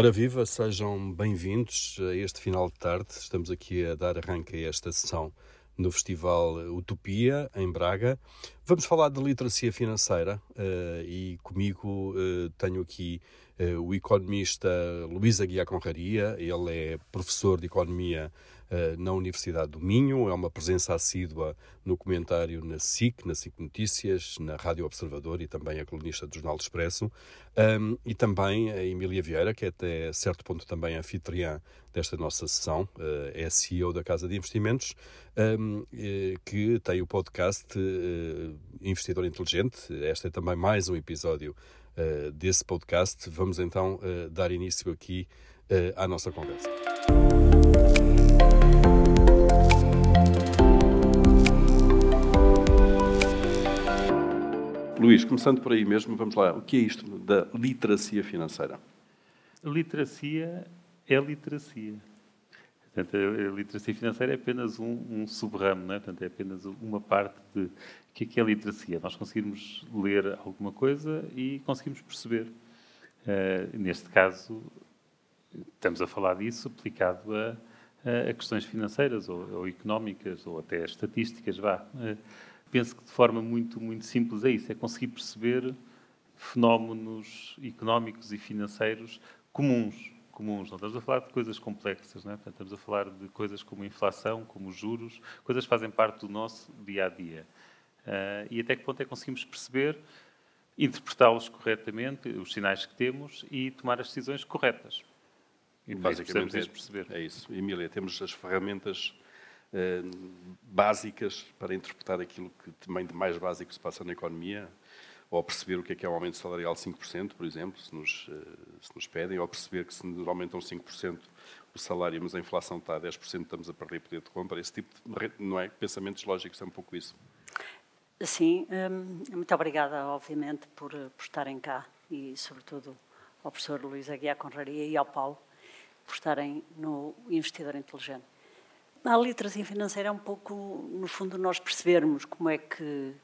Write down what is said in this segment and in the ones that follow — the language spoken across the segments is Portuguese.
Ora viva, sejam bem-vindos a este final de tarde. Estamos aqui a dar arranque a esta sessão no Festival Utopia, em Braga. Vamos falar de literacia financeira uh, e comigo uh, tenho aqui uh, o economista Luís Aguiar Conraria. Ele é professor de Economia na Universidade do Minho, é uma presença assídua no comentário na SIC, na SIC Notícias, na Rádio Observador e também a colunista do Jornal do Expresso, um, e também a Emília Vieira, que é até certo ponto também anfitriã desta nossa sessão, é CEO da Casa de Investimentos, um, que tem o podcast Investidor Inteligente. Este é também mais um episódio uh, desse podcast. Vamos então dar início aqui à nossa conversa. Luís, começando por aí mesmo, vamos lá. O que é isto da literacia financeira? Literacia é literacia. Portanto, a literacia financeira é apenas um, um sub-ramo, é? Portanto, é apenas uma parte de que é, que é literacia. Nós conseguirmos ler alguma coisa e conseguimos perceber. Uh, neste caso, estamos a falar disso aplicado a, a questões financeiras ou, ou, económicas ou até estatísticas, vá. Uh, penso que de forma muito, muito simples é isso, é conseguir perceber fenómenos económicos e financeiros comuns, comuns. Não estamos a falar de coisas complexas, não é? Portanto, estamos a falar de coisas como inflação, como juros, coisas que fazem parte do nosso dia a dia. Uh, e até que ponto é que conseguimos perceber, interpretá-los corretamente, os sinais que temos e tomar as decisões corretas. E basicamente é, perceber. é isso. Emília, temos as ferramentas eh, básicas para interpretar aquilo que também de mais básico se passa na economia, ou perceber o que é que é um aumento salarial de 5%, por exemplo, se nos, eh, se nos pedem, ou perceber que se nos aumentam 5% o salário, mas a inflação está a 10%, estamos a perder poder de compra. Esse tipo de não é? pensamentos lógicos é um pouco isso. Sim, hum, muito obrigada, obviamente, por, por estarem cá e, sobretudo, ao professor Luís Aguiar Conraria e ao Paulo por estarem no Investidor Inteligente. A literacia financeira é um pouco, no fundo, nós percebermos como é que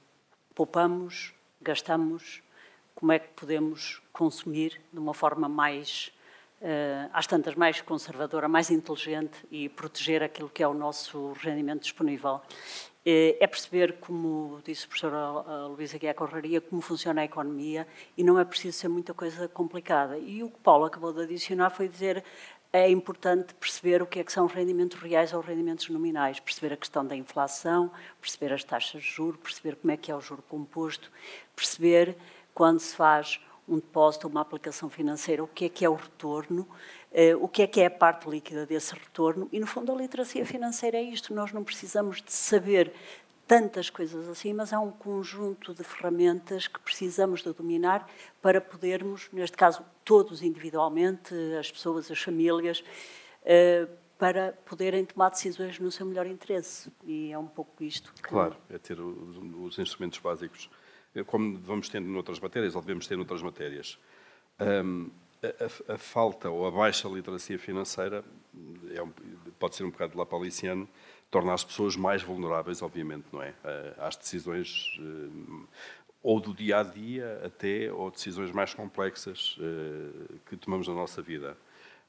poupamos, gastamos, como é que podemos consumir de uma forma mais, uh, às tantas, mais conservadora, mais inteligente e proteger aquilo que é o nosso rendimento disponível. Uh, é perceber, como disse o professor Luísa Guiar Corraria, como funciona a economia e não é preciso ser muita coisa complicada. E o que Paulo acabou de adicionar foi dizer é importante perceber o que é que são rendimentos reais ou rendimentos nominais, perceber a questão da inflação, perceber as taxas de juros, perceber como é que é o juro composto, perceber quando se faz um depósito ou uma aplicação financeira, o que é que é o retorno, eh, o que é que é a parte líquida desse retorno e, no fundo, a literacia financeira é isto. Nós não precisamos de saber tantas coisas assim, mas há um conjunto de ferramentas que precisamos de dominar para podermos, neste caso, todos individualmente, as pessoas, as famílias, eh, para poderem tomar decisões no seu melhor interesse. E é um pouco isto. Que... Claro, é ter os, os instrumentos básicos, é como vamos tendo noutras matérias, ou devemos ter noutras matérias. Um, a, a, falta ou a baixa literacia financeira é um, pode ser um bocado lapaliciano, torna as pessoas mais vulneráveis, obviamente, não é? Às decisões eh, ou do dia a dia até ou decisões mais complexas eh, que tomamos na nossa vida.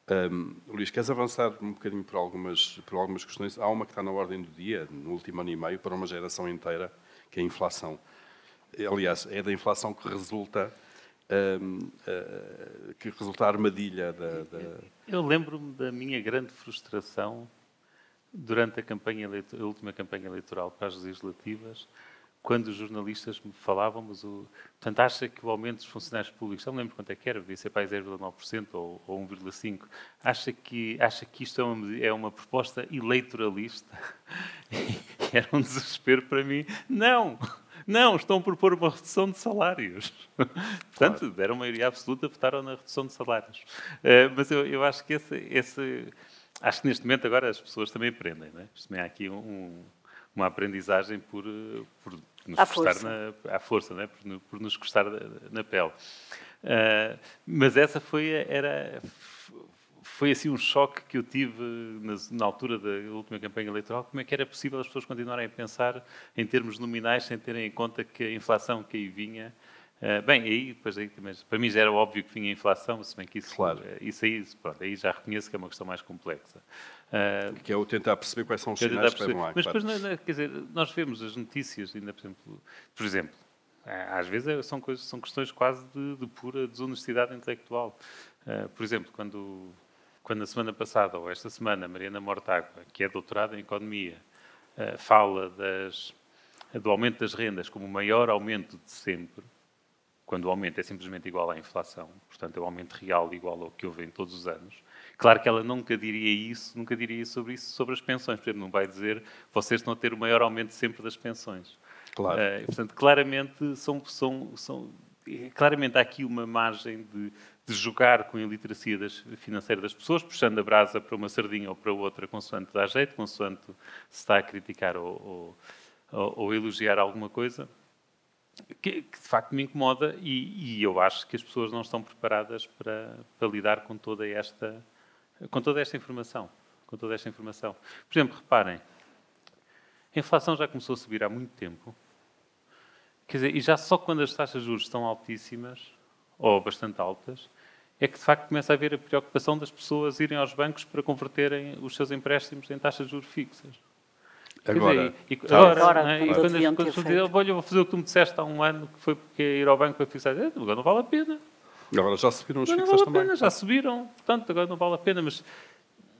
Um, Luís, queres avançar um bocadinho por algumas, por algumas questões? Há uma que está na ordem do dia, no último ano e meio, para uma geração inteira, que é a inflação. Aliás, é da inflação que resulta, uh, que resulta a armadilha da... da... Eu lembro-me da minha grande frustração durante a, campanha a última campanha eleitoral para as legislativas, quando os jornalistas me falavam, mas o, portanto, acha que o aumento dos funcionários públicos, não me lembro quanto é que era, devia ser para 0,9% ou, ou 1,5%, acha que, acha que isto é uma, é uma proposta eleitoralista? Era um desespero para mim. Não! Não, estão a propor uma redução de salários. Portanto, claro. deram maioria absoluta, votaram na redução de salários. Uh, mas eu, eu acho que esse, esse acho que neste momento agora as pessoas também aprendem, não é? Também há aqui um, uma aprendizagem por, por nos à custar força. na à força, não é? por, por nos custar na pele. Uh, mas essa foi era foi assim um choque que eu tive na, na, altura da última campanha eleitoral. Como é que era possível as pessoas continuarem a pensar em termos nominais sem terem em conta que a inflação que aí vinha Uh, bem, aí, depois aí, mas para mim já era óbvio que vinha a inflação, se bem que isso, claro. isso aí, pronto, aí já reconheço que é uma questão mais complexa. Uh, que é o tentar perceber quais são os sinais que levam lá. Mas claro. depois, quer dizer, nós vemos as notícias, ainda por exemplo, por exemplo, às vezes é, são, coisas, são questões quase de, de pura desonestidade intelectual. Uh, por exemplo, quando, quando na semana passada, ou esta semana, Mariana Mortágua, que é doutorada em Economia, uh, fala das, do aumento das rendas como o maior aumento de sempre, quando o aumento é simplesmente igual à inflação, portanto é o aumento real igual ao que houve em todos os anos. Claro que ela nunca diria isso, nunca diria sobre isso sobre as pensões, por exemplo, não vai dizer vocês estão a ter o maior aumento sempre das pensões. Claro. Uh, portanto, claramente são, são, são claramente há aqui uma margem de, de jogar com a iliteracia das, financeira das pessoas, puxando a brasa para uma sardinha ou para outra, consoante dá jeito, consoante se está a criticar ou, ou, ou, elogiar alguma coisa que, que, de facto me incomoda e, e, eu acho que as pessoas não estão preparadas para, para, lidar com toda esta com toda esta informação com toda esta informação. Por exemplo reparem a inflação já começou a subir há muito tempo. Quer dizer e já só quando as taxas de juros estão altíssimas ou bastante altas é que de facto começa a haver a preocupação das pessoas irem aos bancos para converterem os seus empréstimos em taxas de juros fixas Agora, e, e, agora, agora né? e quando, as, quando dizem, olha, vou fazer o que tu me disseste há um ano, que foi porque ir ao banco para fixar, eh, agora não vale a pena. Agora já subiram os fixas também. Pena, já subiram, portanto, agora não vale a pena, mas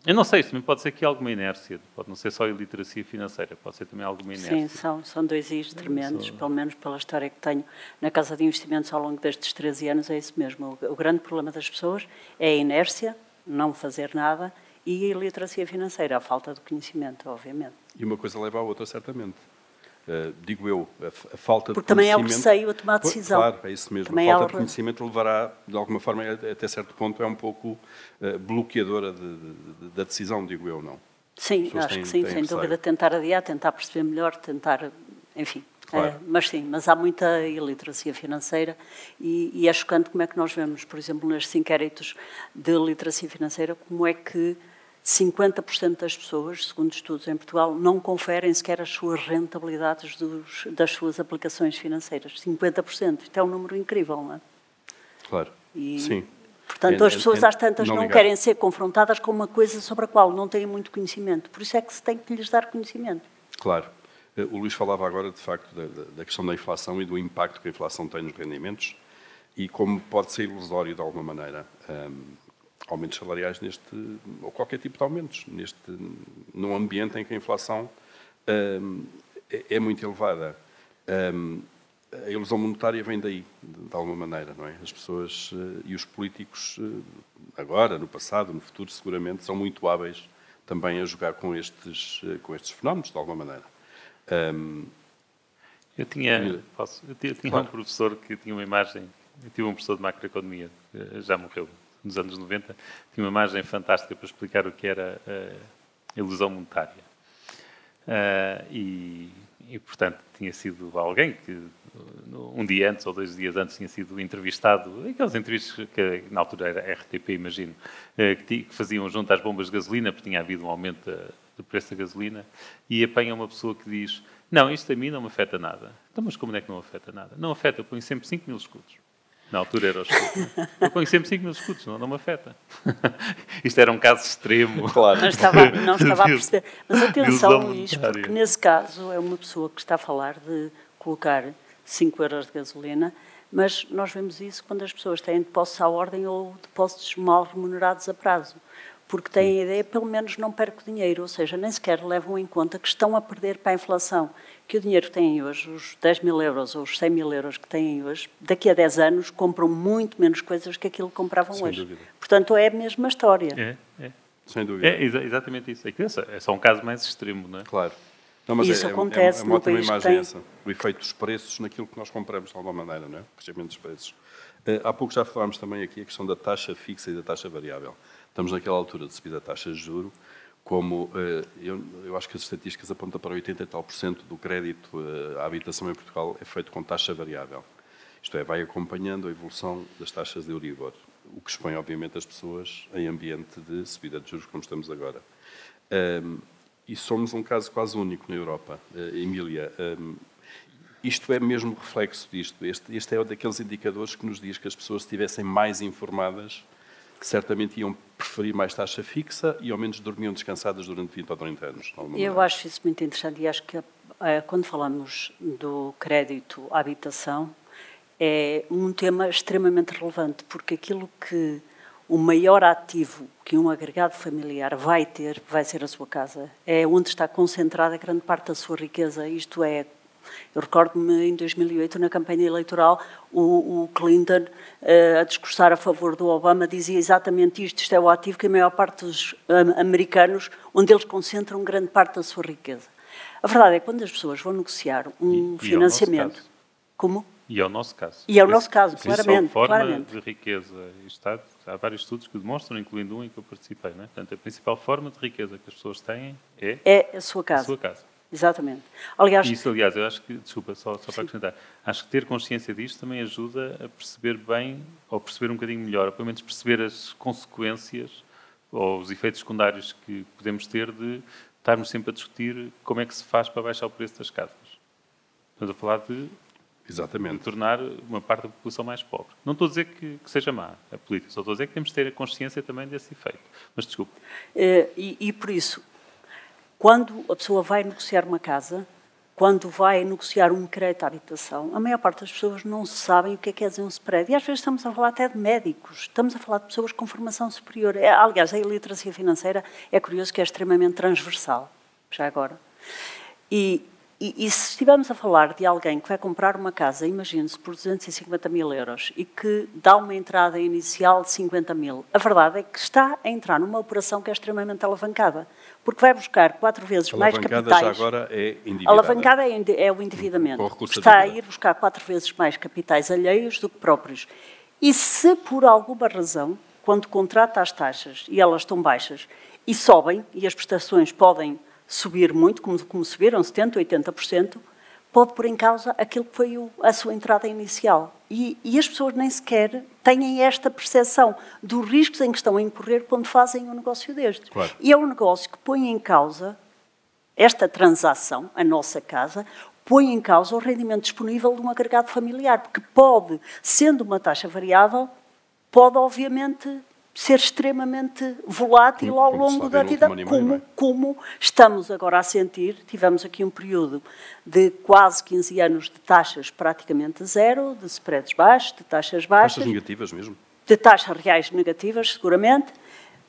eu não sei, também pode ser aqui alguma inércia, pode não ser só iliteracia financeira, pode ser também alguma inércia. Sim, são, são dois is tremendos, pelo menos pela história que tenho na Casa de Investimentos ao longo destes 13 anos, é isso mesmo. O, o grande problema das pessoas é a inércia, não fazer nada, e a iliteracia financeira, a falta de conhecimento, obviamente. E uma coisa leva à outra, certamente. Uh, digo eu, a, a falta Porque de também é o receio a tomar decisão. Claro, é isso mesmo. Também a falta é de conhecimento levará, de alguma forma, até certo ponto, é um pouco uh, bloqueadora de, de, da decisão, digo eu, não? Sim, acho têm, que sim, sem dúvida. Tentar adiar, tentar perceber melhor, tentar, enfim. Claro. É, mas sim, mas há muita iliteracia financeira e, e é chocante como é que nós vemos, por exemplo, nestes inquéritos de literacia financeira, como é que 50% das pessoas, segundo estudos em Portugal, não conferem sequer as suas rentabilidades dos, das suas aplicações financeiras. 50%. Isto é um número incrível, não é? Claro. E, Sim. Portanto, as pessoas às tantas não, não querem ser confrontadas com uma coisa sobre a qual não têm muito conhecimento. Por isso é que se tem que lhes dar conhecimento. Claro. Eh, o Luís falava agora, de facto, da, da questão da inflação e do impacto que a inflação tem nos rendimentos e como pode ser ilusório de alguma maneira. Um, aumentos salariais neste, ou qualquer tipo de aumentos, neste, num ambiente em que a inflação um, é, é, muito elevada. Um, a ilusão monetária vem daí, de, de, alguma maneira, não é? As pessoas uh, e os políticos, uh, agora, no passado, no futuro, seguramente, são muito hábeis também a jogar com estes, uh, com estes fenómenos, de alguma maneira. Um, eu tinha, posso, eu tinha, claro. um professor que tinha uma imagem, eu tive um professor de macroeconomia, já morreu, nos anos 90, tinha uma imagem fantástica para explicar o que era a ilusão monetária. Uh, e, e, portanto, tinha sido alguém que um dia antes ou dois dias antes tinha sido entrevistado, aquelas entrevistas que na altura era RTP, imagino, que, que, faziam junto às bombas de gasolina, porque tinha havido um aumento do preço da gasolina, e apanha uma pessoa que diz: Não, isto a mim não me afeta nada. Então, mas como é que não afeta nada? Não afeta, eu ponho sempre 5 mil escudos. Na altura era o escudo. Eu ponho sempre 5 mil escudos, não, não me afeta. Isto era um caso extremo. Claro. Não estava, não estava a perceber. Mas atenção, Luís, porque nesse caso é uma pessoa que está a falar de colocar 5 euros de gasolina, mas nós vemos isso quando as pessoas têm depósitos à ordem ou depósitos mal remunerados a prazo porque têm a ideia, pelo menos não perco dinheiro, ou seja, nem sequer levam em conta que estão a perder para a inflação, que o dinheiro que têm hoje, os 10 mil euros ou os 100 mil euros que têm hoje, daqui a 10 anos compram muito menos coisas que aquilo que compravam Sem hoje. Dúvida. Portanto, é a mesma história. É, é. Sem dúvida. É exa exatamente isso. É, é só um caso mais extremo, não é? Claro. Não, mas isso é, acontece é, é uma ótima imagem tem... essa, o efeito dos preços naquilo que nós compramos de alguma maneira, não é? O crescimento dos preços. Uh, há pouco já falámos também aqui a questão da taxa fixa e da taxa variável. Estamos naquela altura de subir a taxa de juro, como eh, eu, eu, acho que as estatísticas apontam para 80 e tal por cento do crédito eh, à habitação em Portugal é feito com taxa variável. Isto é, vai acompanhando a evolução das taxas de Euribor, o que expõe, obviamente, as pessoas em ambiente de subida de juros como estamos agora. Um, e somos um caso quase único na Europa. Uh, Emília, um, isto é mesmo reflexo disto. Este, este é um daqueles indicadores que nos diz que as pessoas estivessem mais informadas, que certamente iam preferir mais taxa fixa e ao menos dormiam descansadas durante 20 ou 30 anos. Eu acho isso muito interessante e acho que eh, quando falamos do crédito à habitação é um tema extremamente relevante, porque aquilo que o maior ativo que um agregado familiar vai ter vai ser a sua casa. É onde está concentrada grande parte da sua riqueza. Isto é, eu recordo-me em 2008, na campanha eleitoral, o, o Clinton, uh, a discursar a favor do Obama, dizia exatamente isto: isto é o ativo que a maior parte dos um, americanos, onde eles concentram grande parte da sua riqueza. A verdade é que quando as pessoas vão negociar um e, financiamento. E como? E é o nosso caso. E é o nosso caso, claramente. forma claramente. de riqueza e Estado, há vários estudos que demonstram, incluindo um em que eu participei, não é? Portanto, a principal forma de riqueza que as pessoas têm é, é a sua casa. A sua casa. Exatamente. Aliás, isso, aliás, eu acho que, desculpa, só, só para acrescentar, acho que ter consciência disto também ajuda a perceber bem, ou perceber um bocadinho melhor, ou pelo menos perceber as consequências ou os efeitos secundários que podemos ter de estarmos sempre a discutir como é que se faz para baixar o preço das casas. Estamos a falar de Exatamente. tornar uma parte da população mais pobre. Não estou a dizer que, que, seja má a política, só estou a dizer que temos de ter a consciência também desse efeito. Mas desculpe. Eh, e, e, por isso, quando a pessoa vai negociar uma casa, quando vai negociar um crédito à habitação, a maior parte das pessoas não sabem o que é que é dizer um spread. E às vezes estamos a falar até de médicos, estamos a falar de pessoas com formação superior. É, aliás, a iliteracia financeira é curioso que é extremamente transversal, já agora. E e, e, se estivermos a falar de alguém que vai comprar uma casa, imagine-se, por 250 mil euros e que dá uma entrada inicial de 50 mil, a verdade é que está a entrar numa operação que é extremamente alavancada, porque vai buscar quatro vezes mais capitais. já agora é endividada. Alavancada é, é o endividamento. Está a ir buscar quatro vezes mais capitais alheios do que próprios. E se por alguma razão, quando contrata as taxas e elas estão baixas e sobem, e as prestações podem subir muito, como, como subiram 70%, 80%, pode pôr em causa aquilo que foi o, a sua entrada inicial. E, e, as pessoas nem sequer têm esta percepção dos riscos em que estão a incorrer quando fazem um negócio destes. Claro. E é um negócio que põe em causa esta transação, a nossa casa, põe em causa o rendimento disponível de um agregado familiar, porque pode, sendo uma taxa variável, pode obviamente ser extremamente volátil ao longo da vida, como, é? como estamos agora a sentir. Tivemos aqui um período de quase 15 anos de taxas praticamente zero, de spreads baixos, de taxas baixas. Taxas negativas mesmo. De taxas reais negativas, seguramente.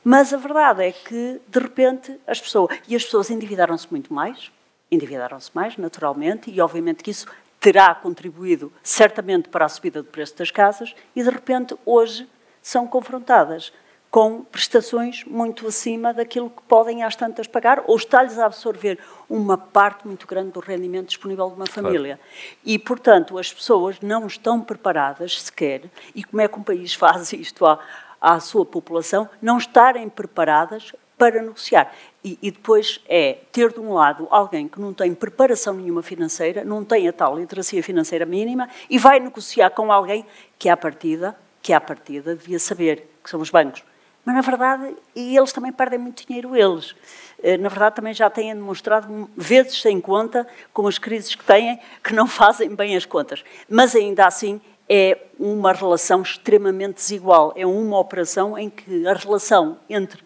Mas a verdade é que, de repente, as pessoas. E as pessoas endividaram-se muito mais, endividaram-se mais, naturalmente, e obviamente que isso terá contribuído certamente para a subida do preço das casas, e de repente, hoje são confrontadas com prestações muito acima daquilo que podem às tantas pagar, ou está-lhes a absorver uma parte muito grande do rendimento disponível de uma família. Claro. E, portanto, as pessoas não estão preparadas sequer, e como é que um país faz isto à, à sua população, não estarem preparadas para negociar. E, e, depois é ter de um lado alguém que não tem preparação nenhuma financeira, não tem a tal literacia financeira mínima, e vai negociar com alguém que, à partida, que à partida devia saber, que são os bancos. Mas, na verdade, e eles também perdem muito dinheiro, eles. Eh, na verdade, também já têm demonstrado, vezes sem conta, com as crises que têm, que não fazem bem as contas. Mas, ainda assim, é uma relação extremamente desigual. É uma operação em que a relação entre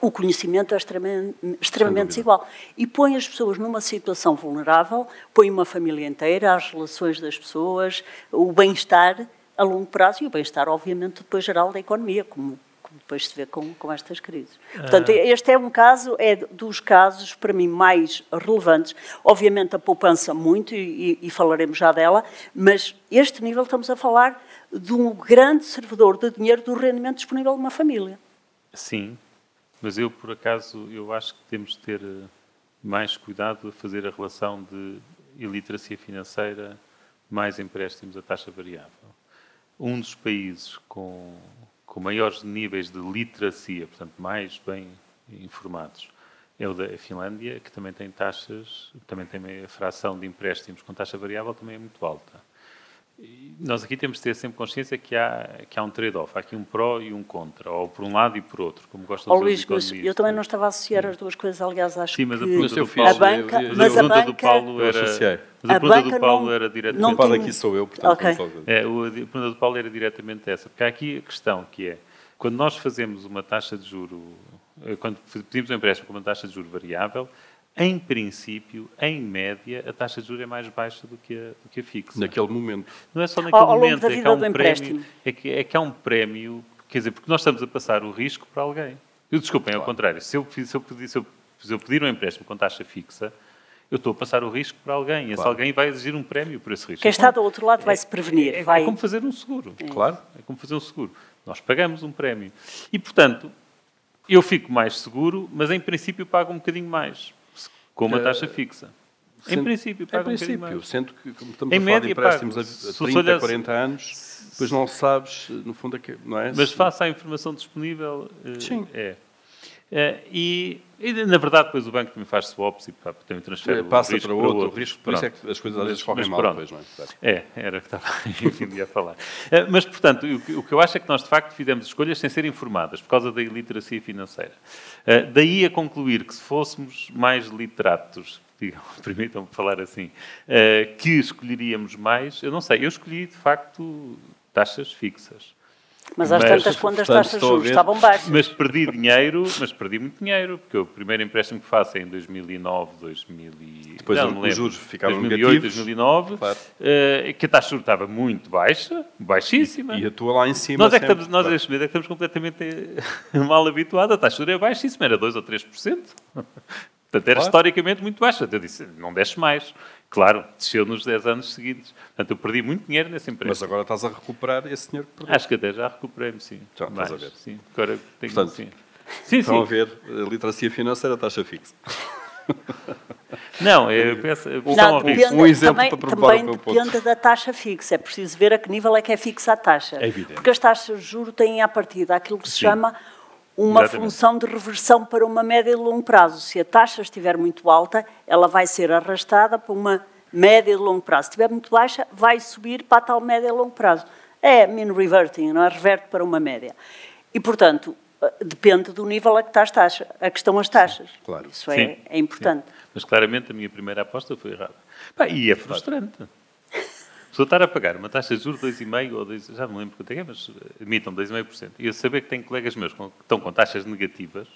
o conhecimento é extremamente, extremamente desigual. E põe as pessoas numa situação vulnerável, põe uma família inteira, as relações das pessoas, o bem-estar a longo prazo e o bem-estar, obviamente, depois geral da economia, como, como depois se vê com, com estas crises. Portanto, ah. este é um caso, é dos casos, para mim, mais relevantes. Obviamente, a poupança muito, e, e falaremos já dela, mas este nível estamos a falar de um grande servidor de dinheiro do rendimento disponível de uma família. Sim, mas eu, por acaso, eu acho que temos de ter eh, mais cuidado a fazer a relação de iliteracia financeira mais empréstimos a taxa variável um dos países com, com maiores níveis de literacia, portanto, mais bem informados, é o da Finlândia, que também tem taxas, também tem a fração de empréstimos com taxa variável também é muito alta. Nós aqui temos de ter sempre consciência que há, que há um trade-off, há aqui um pró e um contra, ou por um lado e por outro, como gostam oh, Luís, mas eu também não estava a associar as duas coisas, aliás, acho Sim, mas que a pergunta do a Paulo, banca, eu- mas a a pergunta do Paulo era, mas a, A pergunta banca do Paulo não- era diretamente... não tem- aqui sou eu, portanto Ok. não sou eu. É, o- a pergunta do Paulo era diretamente essa, porque há aqui a questão que é, quando nós fazemos uma taxa de juro, eh, quando pedimos um empréstimo com uma taxa de juro variável, em princípio, em média, a taxa de juro é mais baixa do que a, do que a fixa. Naquele momento. Não é só naquele Ao- ao momento, é que há um prémio, é que, é que há um prémio, quer dizer, porque nós estamos a passar o risco para alguém. Eu, desculpem, ao contrário, se eu, se, eu pedir, se, eu, se eu pedir um empréstimo com taxa fixa, eu estou a passar o risco para alguém, e esse Claro. alguém vai exigir um prémio por esse risco. quem É está do outro lado vai se prevenir. é, é vai... como fazer um seguro. Claro. É como fazer um seguro. Nós pagamos um prémio. E, portanto, eu fico mais seguro, mas em princípio pago um bocadinho mais, com uma taxa fixa. Em Sendo- princípio, Em um bocadinho princípio, mais. sendo que como estamos Em a falar de empréstimos pago. a Se- se 30, olhasse- 40 anos, depois não sabes, no fundo, que- não é? Mas face à informação disponível, eh, Sim. é. Eh, e, e, na verdade, depois o banco também faz swaps e pá, também transfere É, o passa risco para outro, outro. risco, por isso é que as coisas às vezes correm mal pronto. depois, não é? Claro. É, era o que estava enfim, a falar. Eh, Mas, portanto, o que, o que eu acho é que nós, de facto, fizemos escolhas sem ser informadas, por causa da iliteracia financeira. Eh, Daí a concluir que se fôssemos mais literatos, digam, permitam-me falar assim, que escolheríamos mais, eu não sei, eu escolhi, de facto, taxas fixas. Mas às Mas, tantas, quando as taxas de a juros ver- estavam baixas. Mas perdi dinheiro, mas perdi muito dinheiro, porque o primeiro empréstimo que faço é em 2009, 2000 e... Depois não, os juros ficaram 2008, negativos. 2009, Claro. eh, que a taxa de juros estava muito baixa, baixíssima. E atua lá em cima. Nós é que estamos, nós claro. neste momento é que estamos completamente eh, mal habituados. A taxa de juros é baixíssima, era 2 ou 3%. Portanto, era Claro. historicamente muito baixa. Eu disse, não desce mais. Claro, desceu nos 10 anos seguintes. Portanto, eu perdi muito dinheiro nesse Mas empréstimo. agora estás a recuperar esse dinheiro que perdeste. Acho que até já recuperei-me, sim. Já, estás Mais, a ver. Sim, agora tenho, Portanto, sim. Sim, Estão a sim. ver, a literacia financeira, taxa fixa. Não, eu penso... a Não, depende, Um exemplo também, para provar também o meu ponto. depende da taxa fixa. É preciso ver a que nível é que é fixa a taxa. É evidente. Porque as taxas de juros têm à partida aquilo que se Sim. chama uma Exatamente. função de reversão para uma média e longo prazo. Se a taxa estiver muito alta, ela vai ser arrastada para uma média e longo prazo. Se estiver muito baixa, vai subir para a tal média e longo prazo. É mean reverting, não é? Reverte para uma média. E, portanto, eh, depende do nível a que, está as taxa, a que estão as taxas. claro. Isso é, Sim, é importante. sim. Mas claramente a minha primeira aposta foi errada. Pá, e é frustrante. A pessoa estar a pagar uma taxa de juros 2,5% ou 2, já não lembro quanto é é, mas eh, admitam 2,5%. E eu saber que tenho colegas meus que estão com taxas negativas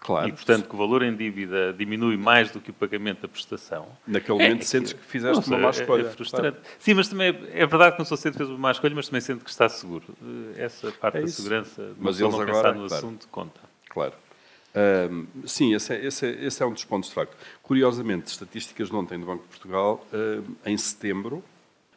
Claro. e, portanto, que o valor em dívida diminui mais do que o pagamento da prestação. Naquele momento é sentes que- fizeste não uma má é- escolha. É, frustrante. Sim, mas também é, é verdade que não só sente que fez uma má escolha, mas também sente que está seguro. Eh, Essa parte É da segurança, de Mas eles não agora, pensar no claro. assunto, conta. Claro. Ahm, sim, esse é, esse, é, esse é um dos pontos de facto. Curiosamente, estatísticas de ontem do Banco de Portugal, ahm, em setembro,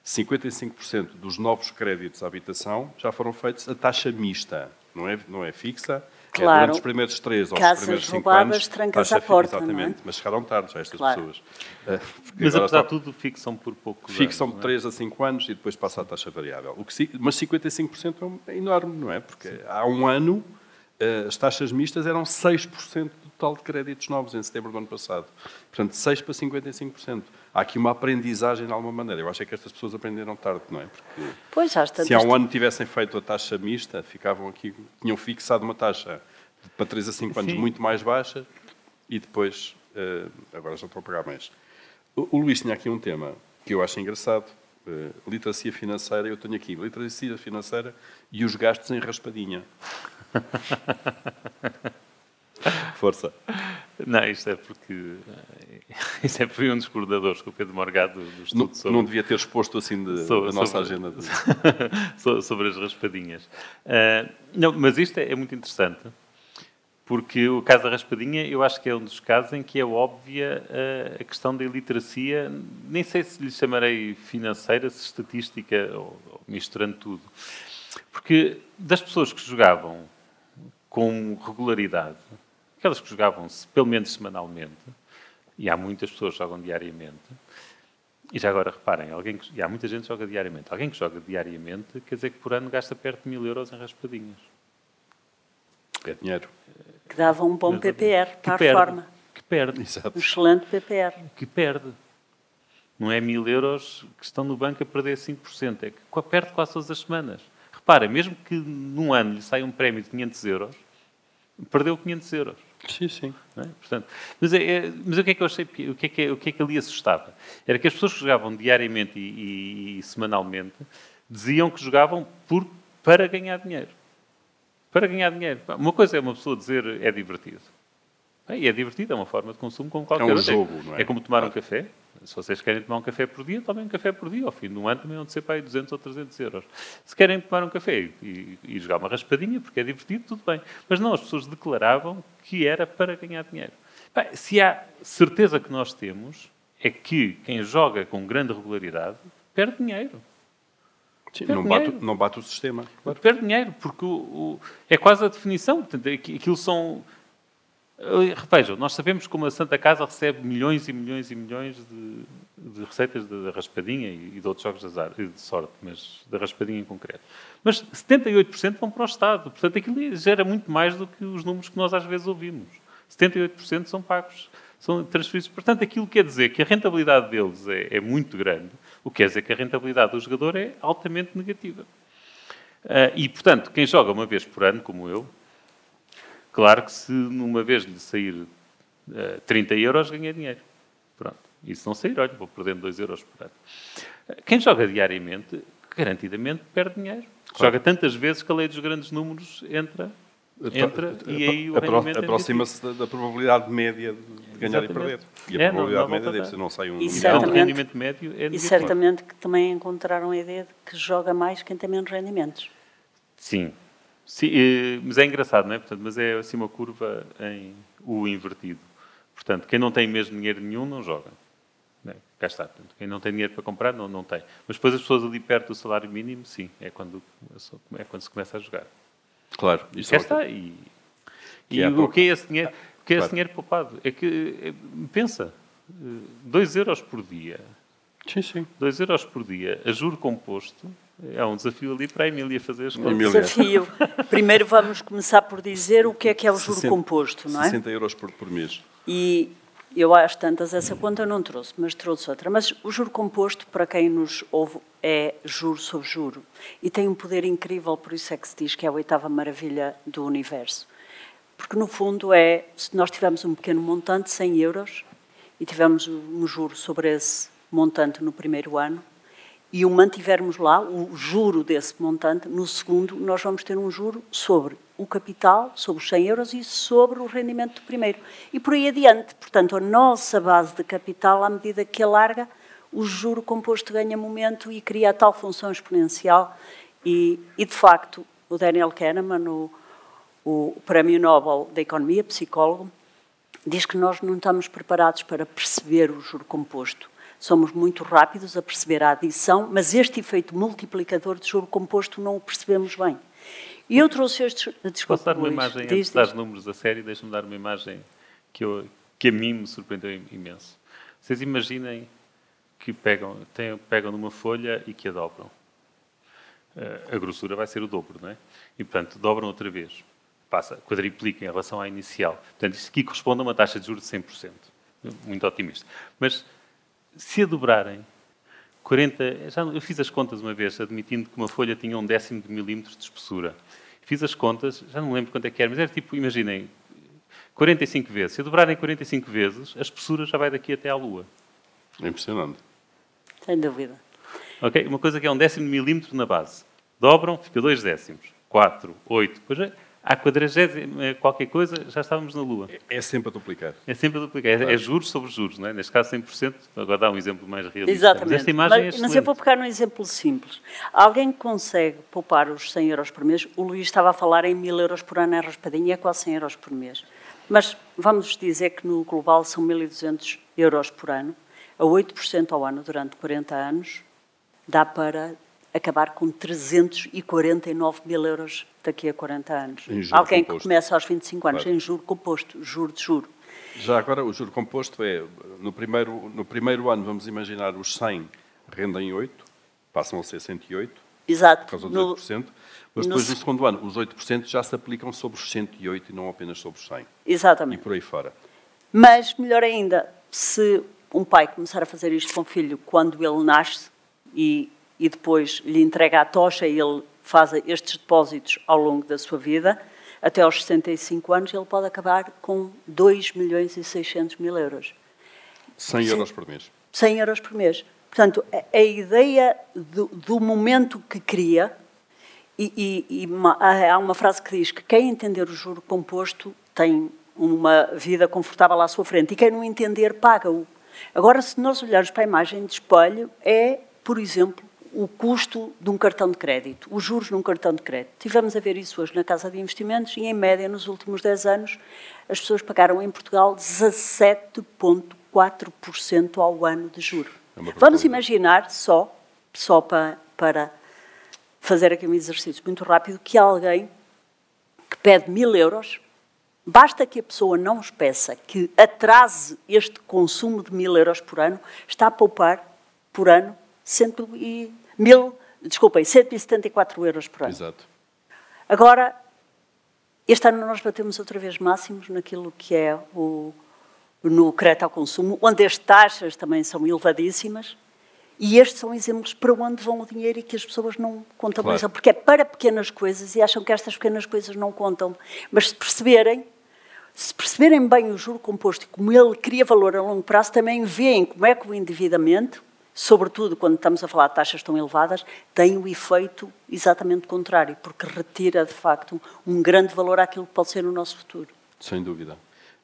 55% dos novos créditos à habitação já foram feitos a taxa mista, não é, não é fixa. É Claro. durante os primeiros três ou os Casas primeiros cinco roubadas, anos. trancas à porta, é? Exatamente, mas chegaram tarde já estas Claro. pessoas. Ah, porque Mas agora apesar de tudo, fixam por pouco. Fixam de anos, 3 a 5 anos e depois passa a taxa variável. O que, mas 55% é é enorme, não é? Porque há um ano eh, as taxas mistas eram 6% do total de créditos novos em setembro do ano passado. Portanto, 6 para 55%. Há aqui uma aprendizagem de alguma maneira. Eu acho é que estas pessoas aprenderam tarde, não é? Porque Pois, às tantas se há um ano tivessem feito a taxa mista, ficavam aqui, tinham fixado uma taxa para 3 a 5 anos Sim. muito mais baixa e depois, eh, agora já estão a pagar mais. O, o Luís tinha aqui um tema que eu acho engraçado, eh, literacia financeira, eu tenho aqui literacia financeira e os gastos em raspadinha. Força. Não, isto é porque. eh, Isto é porque um dos coordenadores que o Pedro Morgado do Não, estudo sobre, não devia ter exposto assim de, sobre- da nossa sobre- agenda. De... so- sobre as raspadinhas. Ah, não, mas isto é, é muito interessante, porque o caso da raspadinha eu acho que é um dos casos em que é óbvia ah, a questão da iliteracia, nem sei se lhe chamarei financeira, se estatística, ou, ou misturando tudo. Porque das pessoas que jogavam com regularidade, aquelas que jogavam -se, pelo menos semanalmente, e há muitas pessoas que jogam diariamente, e já agora reparem, alguém que, e há muita gente que joga diariamente. Alguém que joga diariamente quer dizer que por ano gasta perto de mil euros em raspadinhas. É dinheiro. que dava um bom PPR Que para a perde, reforma. Que perde. Exato. Um excelente PPR. Que perde. Não é mil euros que estão no banco a perder 5%. É que perde quase todas as semanas. Repara, mesmo que num ano lhe saia um prémio de 500 euros, perdeu 500 euros. Sim, sim. É? Portanto, mas, é, é, mas o que é que eu achei, o que é que, o que é que ali assustava? Era que as pessoas que jogavam diariamente e, e, e semanalmente diziam que jogavam por, para ganhar dinheiro. Para ganhar dinheiro. Uma coisa é uma pessoa dizer é divertido. E é divertido, é uma forma de consumo como qualquer é um outra. Jogo, não é? é como tomar um café. Se vocês querem tomar um café por dia, tomem um café por dia. Ao fim do ano também vão ser para aí 200 ou 300 euros. Se querem tomar um café e, e, jogar uma raspadinha, porque é divertido, tudo bem. Mas não, as pessoas declaravam que era para ganhar dinheiro. Bem, se há certeza que nós temos, é que quem joga com grande regularidade perde dinheiro. Sim, não, bate, não, bate, o sistema. Claro. Perde dinheiro, porque o, o, é quase a definição. Portanto, aquilo são Vejam, nós sabemos como a Santa Casa recebe milhões e milhões e milhões de, de receitas da raspadinha e, de outros jogos de, azar, de sorte, mas da raspadinha em concreto. Mas 78% vão para o Estado. Portanto, aquilo gera muito mais do que os números que nós às vezes ouvimos. 78% são pagos, são transferidos. Portanto, aquilo quer dizer que a rentabilidade deles é, é muito grande, o que quer dizer que a rentabilidade do jogador é altamente negativa. Uh, e, portanto, quem joga uma vez por ano, como eu, Claro que se numa vez lhe sair uh, eh, 30 euros, ganha dinheiro. Pronto. E se não sair, olha, vou perdendo 2 euros por ano. Quem joga diariamente, garantidamente perde dinheiro. Claro. Joga tantas vezes que a lei dos grandes números entra, entra e aí o rendimento é Aproxima-se da, da, probabilidade média de ganhar Exatamente. e perder. E a é, probabilidade não, não média deve ser, não sai um... E certamente, rendimento médio é E certamente que também encontraram a ideia de que joga mais quem tem menos rendimentos. Sim, Sim, mas é engraçado, não é? Portanto, mas é assim uma curva em o invertido. Portanto, quem não tem mesmo dinheiro nenhum não joga. Não é? Cá está. Portanto, quem não tem dinheiro para comprar não, não tem. Mas depois as pessoas ali perto do salário mínimo, sim, é quando, é quando se começa a jogar. Claro. Isso cá está. E, e é o que é esse dinheiro? O que é claro. esse dinheiro poupado? É que, é, pensa, 2 euros por dia. Sim, sim. 2 euros por dia, a juro composto, é um desafio ali para a Emília fazer as contas. Desafio. Primeiro vamos começar por dizer o que é que é o juro 60, composto, não é? 60 euros por, por mês. E eu às tantas essa conta não trouxe, mas trouxe outra. Mas o juro composto, para quem nos ouve, é juro sobre juro. E tem um poder incrível, por isso é que se diz que é a oitava maravilha do universo. Porque, no fundo, é, se nós tivermos um pequeno montante, 100 euros, e tivermos um juro sobre esse montante no primeiro ano, e o mantivermos lá, o juro desse montante, no segundo nós vamos ter um juro sobre o capital, sobre os 100 euros e sobre o rendimento do primeiro. E por aí adiante. Portanto, a nossa base de capital, à medida que alarga, o juro composto ganha momento e cria a tal função exponencial. E, e de facto, o Daniel Kahneman, o, o Prémio Nobel da Economia, psicólogo, diz que nós não estamos preparados para perceber o juro composto somos muito rápidos a perceber a adição, mas este efeito multiplicador de juro composto não o percebemos bem. E eu trouxe este. Desculpa, Posso dar uma Luís, imagem, diz, antes de dar números a sério, deixa-me dar uma imagem que, eu, que a mim me surpreendeu imenso. Vocês imaginem que pegam, têm, pegam numa folha e que a dobram. Uh, a grossura vai ser o dobro, não é? E, portanto, dobram outra vez. Passa, quadriplica em relação à inicial. Portanto, isto aqui corresponde a uma taxa de juros de 100%. Muito otimista. Mas se a dobrarem 40, já, eu fiz as contas uma vez, admitindo que uma folha tinha um décimo de milímetro de espessura. Fiz as contas, já não me lembro quanto é que era, mas era tipo, imaginem, 45 vezes. Se a dobrarem 45 vezes, a espessura já vai daqui até à Lua. É impressionante. Sem dúvida. Ok? Uma coisa que é um décimo de milímetro na base. Dobram, fica dois décimos. 4, 8, depois é à quadragésima qualquer coisa, já estávamos na Lua. É, é sempre a duplicar. É sempre a duplicar. É, claro. É, juros sobre juros, não é? Neste caso 100%. Agora dá um exemplo mais realista. Exatamente. Mas esta imagem mas, é mas eu vou pegar num exemplo simples. Alguém que consegue poupar os 100 euros por mês, o Luís estava a falar em 1000 euros por ano em raspadinha, é quase 100 euros por mês. Mas vamos dizer que no global são 1200 euros por ano, a 8% ao ano durante 40 anos, dá para acabar com 349 mil euros daqui a 40 anos. Alguém composto. que começa aos 25 anos claro. em juro composto, juro de juro. Já agora, o juro composto é, no primeiro, no primeiro ano, vamos imaginar, os 100 rendem 8, passam a ser 108, Exato. por causa dos no, 8%, mas depois, no, no segundo ano, os 8% já se aplicam sobre os 108 e não apenas sobre os 100. Exatamente. E por aí fora. Mas, melhor ainda, se um pai começar a fazer isto com o filho quando ele nasce e, e depois lhe entrega a tocha e ele faz estes depósitos ao longo da sua vida, até aos 65 anos ele pode acabar com 2 milhões e 600 mil euros. 100 euros por mês. 100 euros por mês. Portanto, a, a ideia do, do, momento que cria, e, e, e uma, há uma frase que diz que quem entender o juro composto tem uma vida confortável à sua frente, e quem não entender, paga-o. Agora, se nós olharmos para a imagem de espelho, é, por exemplo, o custo de um cartão de crédito, os juros num cartão de crédito. Tivemos a ver isso hoje na Casa de Investimentos e, em média, nos últimos 10 anos, as pessoas pagaram em Portugal 17,4% ao ano de juros. É Vamos imaginar, só, só para, para fazer aqui um exercício muito rápido, que alguém que pede mil euros, basta que a pessoa não os peça, que atrase este consumo de mil euros por ano, está a poupar por ano cento e mil, desculpem, 174 euros por ano. Exato. Agora, este ano nós batemos outra vez máximos naquilo que é o, no crédito ao consumo, onde as taxas também são elevadíssimas, e estes são exemplos para onde vão o dinheiro e que as pessoas não contabilizam, claro. porque é para pequenas coisas e acham que estas pequenas coisas não contam. Mas se perceberem, se perceberem bem o juro composto e como ele cria valor a longo prazo, também veem como é que o endividamento sobretudo quando estamos a falar de taxas tão elevadas, tem o efeito exatamente contrário, porque retira, de facto, um grande valor àquilo que pode ser o nosso futuro. Sem dúvida.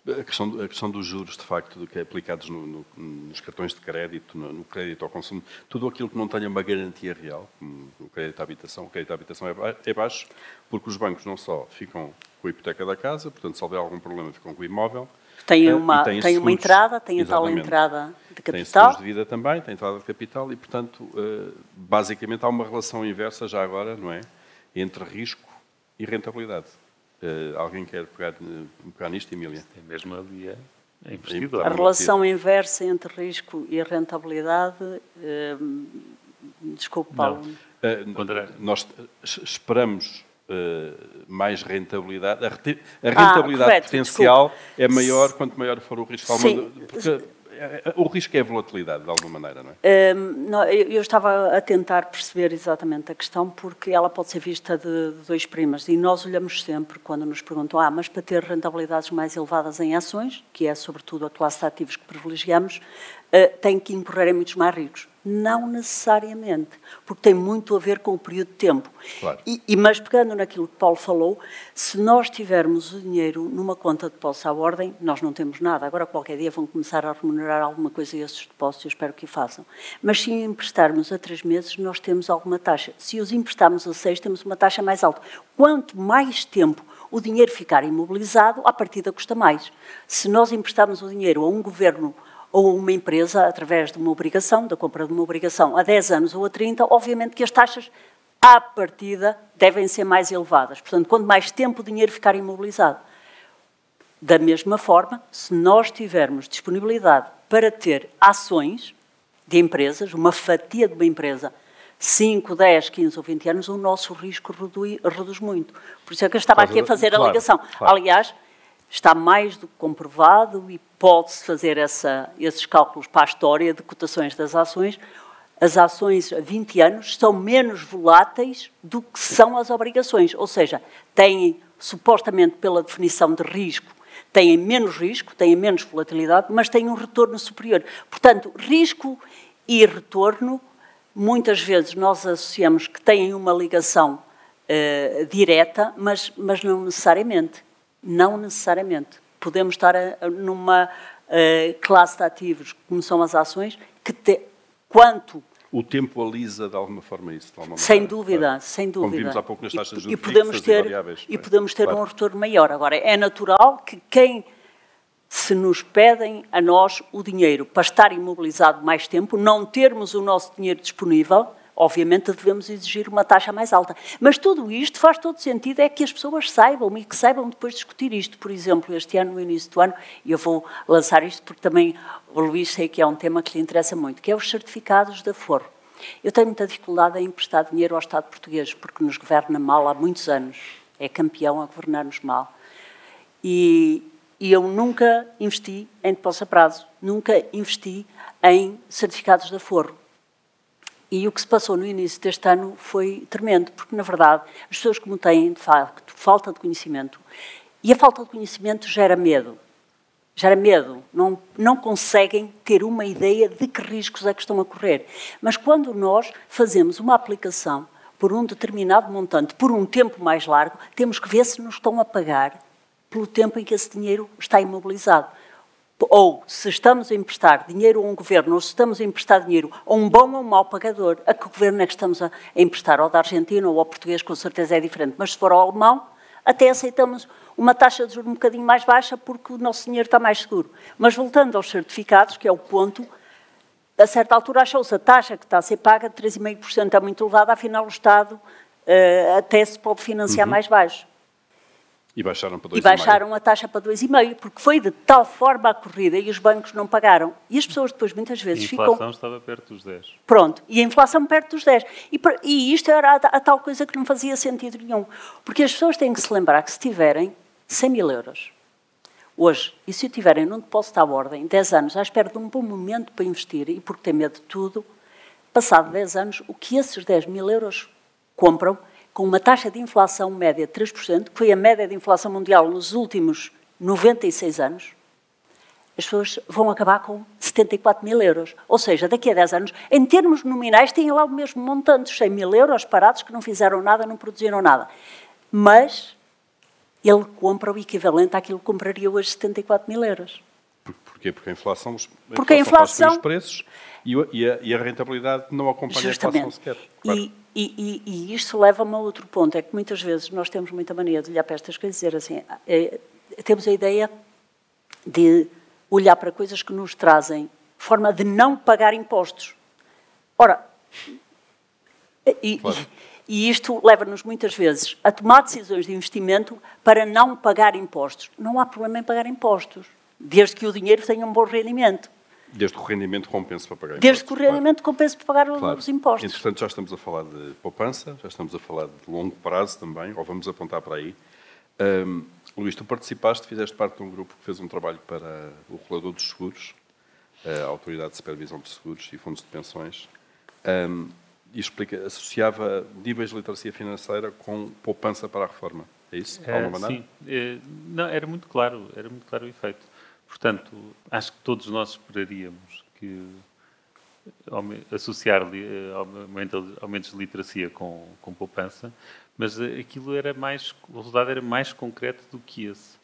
A questão, a questão dos juros, de facto, do que é aplicados no, no, nos cartões de crédito, no, no, crédito ao consumo, tudo aquilo que não tenha uma garantia real, como o crédito à habitação, o crédito à habitação é, é baixo, porque os bancos não só ficam com a hipoteca da casa, portanto, se houver algum problema, ficam com o imóvel, tem uma, tem, tem uma entrada, tem a tal entrada de capital. Tem de vida também, tem entrada de capital e, portanto, eh, basicamente há uma relação inversa já agora, não é? Entre risco e rentabilidade. Eh, alguém quer pegar, pegar nisto, Emília? É mesmo ali é investidor. A relação inversa entre risco e rentabilidade, eh, desculpe, Paulo. Não. nós esperamos Uh, mais rentabilidade. A, ah, rentabilidade ah, potencial é maior quanto maior for o risco. Sim. Porque o risco é a volatilidade, de alguma maneira, não é? Um, não, eu estava a tentar perceber exatamente a questão, porque ela pode ser vista de, de dois primas. E nós olhamos sempre, quando nos perguntam, ah, mas para ter rentabilidades mais elevadas em ações, que é sobretudo a classe de ativos que privilegiamos, uh, tem que incorrer em muitos mais ricos. Não necessariamente, porque tem muito a ver com o período de tempo. Claro. E, e, mas pegando naquilo que Paulo falou, se nós tivermos o dinheiro numa conta de depósito à ordem, nós não temos nada. Agora, qualquer dia, vão começar a remunerar alguma coisa a esses depósitos, eu espero que o façam. Mas se emprestarmos a três meses, nós temos alguma taxa. Se os emprestarmos a seis, temos uma taxa mais alta. Quanto mais tempo o dinheiro ficar imobilizado, a partida custa mais. Se nós emprestarmos o dinheiro a um governo ou uma empresa através de uma obrigação, da compra de uma obrigação a 10 anos ou a 30, obviamente que as taxas à partida devem ser mais elevadas. Portanto, quanto mais tempo o dinheiro ficar imobilizado. Da mesma forma, se nós tivermos disponibilidade para ter ações de empresas, uma fatia de uma empresa, 5, 10, 15 ou 20 anos, o nosso risco reduz, reduz muito. Por isso é que eu estava aqui a fazer a ligação. Claro. Aliás, está mais do que comprovado e pode-se fazer essa, esses cálculos para a história de cotações das ações. As ações a 20 anos são menos voláteis do que são as obrigações, ou seja, têm, supostamente pela definição de risco, têm menos risco, têm menos volatilidade, mas têm um retorno superior. Portanto, risco e retorno, muitas vezes nós associamos que têm uma ligação uh, direta, mas, mas não necessariamente. Não necessariamente. Podemos estar numa uh, classe de ativos, como são as ações, que te, quanto o tempo alisa de alguma forma isso, de alguma Sem dúvida, claro. sem dúvida. Como vimos há pouco nas taxas de e podemos ter e variáveis. E podemos ter claro. um retorno maior. Agora, é natural que quem se nos pedem a nós o dinheiro para estar imobilizado mais tempo, não termos o nosso dinheiro disponível, obviamente devemos exigir uma taxa mais alta. Mas tudo isto faz todo sentido, é que as pessoas saibam e que saibam depois discutir isto. Por exemplo, este ano, no início do ano, e eu vou lançar isto porque também o Luís sei que é um tema que lhe interessa muito, que é os certificados de aforro. Eu tenho muita dificuldade em emprestar dinheiro ao Estado português, porque nos governa mal há muitos anos. É campeão a governar-nos mal. E, E eu nunca investi em depósito a prazo, nunca investi em certificados de aforro. E o que se passou no início deste ano foi tremendo, porque, na verdade, as pessoas, como têm, de facto, falta de conhecimento, e a falta de conhecimento gera medo. Gera medo. Não, não conseguem ter uma ideia de que riscos é que estão a correr. Mas quando nós fazemos uma aplicação por um determinado montante, por um tempo mais largo, temos que ver se nos estão a pagar pelo tempo em que esse dinheiro está imobilizado. Ou se estamos a emprestar dinheiro a um governo, ou se estamos a emprestar dinheiro a um bom ou um mau pagador, a que governo é que estamos a emprestar? Ao da Argentina ou ao português, com certeza é diferente. Mas se for ao alemão, até aceitamos uma taxa de juros um bocadinho mais baixa porque o nosso dinheiro está mais seguro. Mas voltando aos certificados, que é o ponto, a certa altura achou-se a taxa que está a ser paga de 3,5% é muito elevada, afinal o Estado uh, até se pode financiar uhum. mais baixo. E baixaram para 2,5%. E baixaram a taxa para 2,5%, porque foi de tal forma a corrida e os bancos não pagaram. E as pessoas depois muitas vezes ficam... A inflação ficam... estava perto dos 10%. Pronto, e a inflação perto dos 10%. E, e isto era a, a, tal coisa que não fazia sentido nenhum. Porque as pessoas têm que se lembrar que se tiverem 100 mil euros hoje, e se o tiverem num depósito à ordem, 10 anos, à espera de um bom momento para investir e porque tem medo de tudo, passado 10 anos, o que esses 10 mil euros compram, com uma taxa de inflação média de 3%, que foi a média de inflação mundial nos últimos 96 anos, as pessoas vão acabar com 74 mil euros. Ou seja, daqui a 10 anos, em termos nominais, têm lá o mesmo montante, 100 mil euros parados, que não fizeram nada, não produziram nada. Mas ele compra o equivalente àquilo que compraria hoje 74 mil euros. Porquê? Porque a inflação, a Porque inflação a inflação os preços e a, e a, rentabilidade não acompanha Justamente. a inflação sequer. Claro. E, e, e, isto leva-me a outro ponto, é que muitas vezes nós temos muita mania de olhar para estas coisas e dizer assim, é, temos a ideia de olhar para coisas que nos trazem forma de não pagar impostos. Ora, e, claro. E isto leva-nos muitas vezes a tomar decisões de investimento para não pagar impostos. Não há problema em pagar impostos, desde que o dinheiro tenha um bom rendimento. Desde que o rendimento compense para pagar Desde impostos. Desde que o rendimento claro. compense para pagar claro. os impostos. Entretanto, já estamos a falar de poupança, já estamos a falar de longo prazo também, ou vamos apontar para aí. Um, Luís, tu participaste, fizeste parte de um grupo que fez um trabalho para o regulador dos seguros, a Autoridade de Supervisão de Seguros e Fundos de Pensões. Um, e explica, associava níveis de literacia financeira com poupança para a reforma. É isso? É, sim. É, não, era muito claro, era muito claro o efeito. Portanto, acho que todos nós esperaríamos que associar eh, aumentos de literacia com, com poupança, mas eh, aquilo era mais, o resultado era mais concreto do que esse.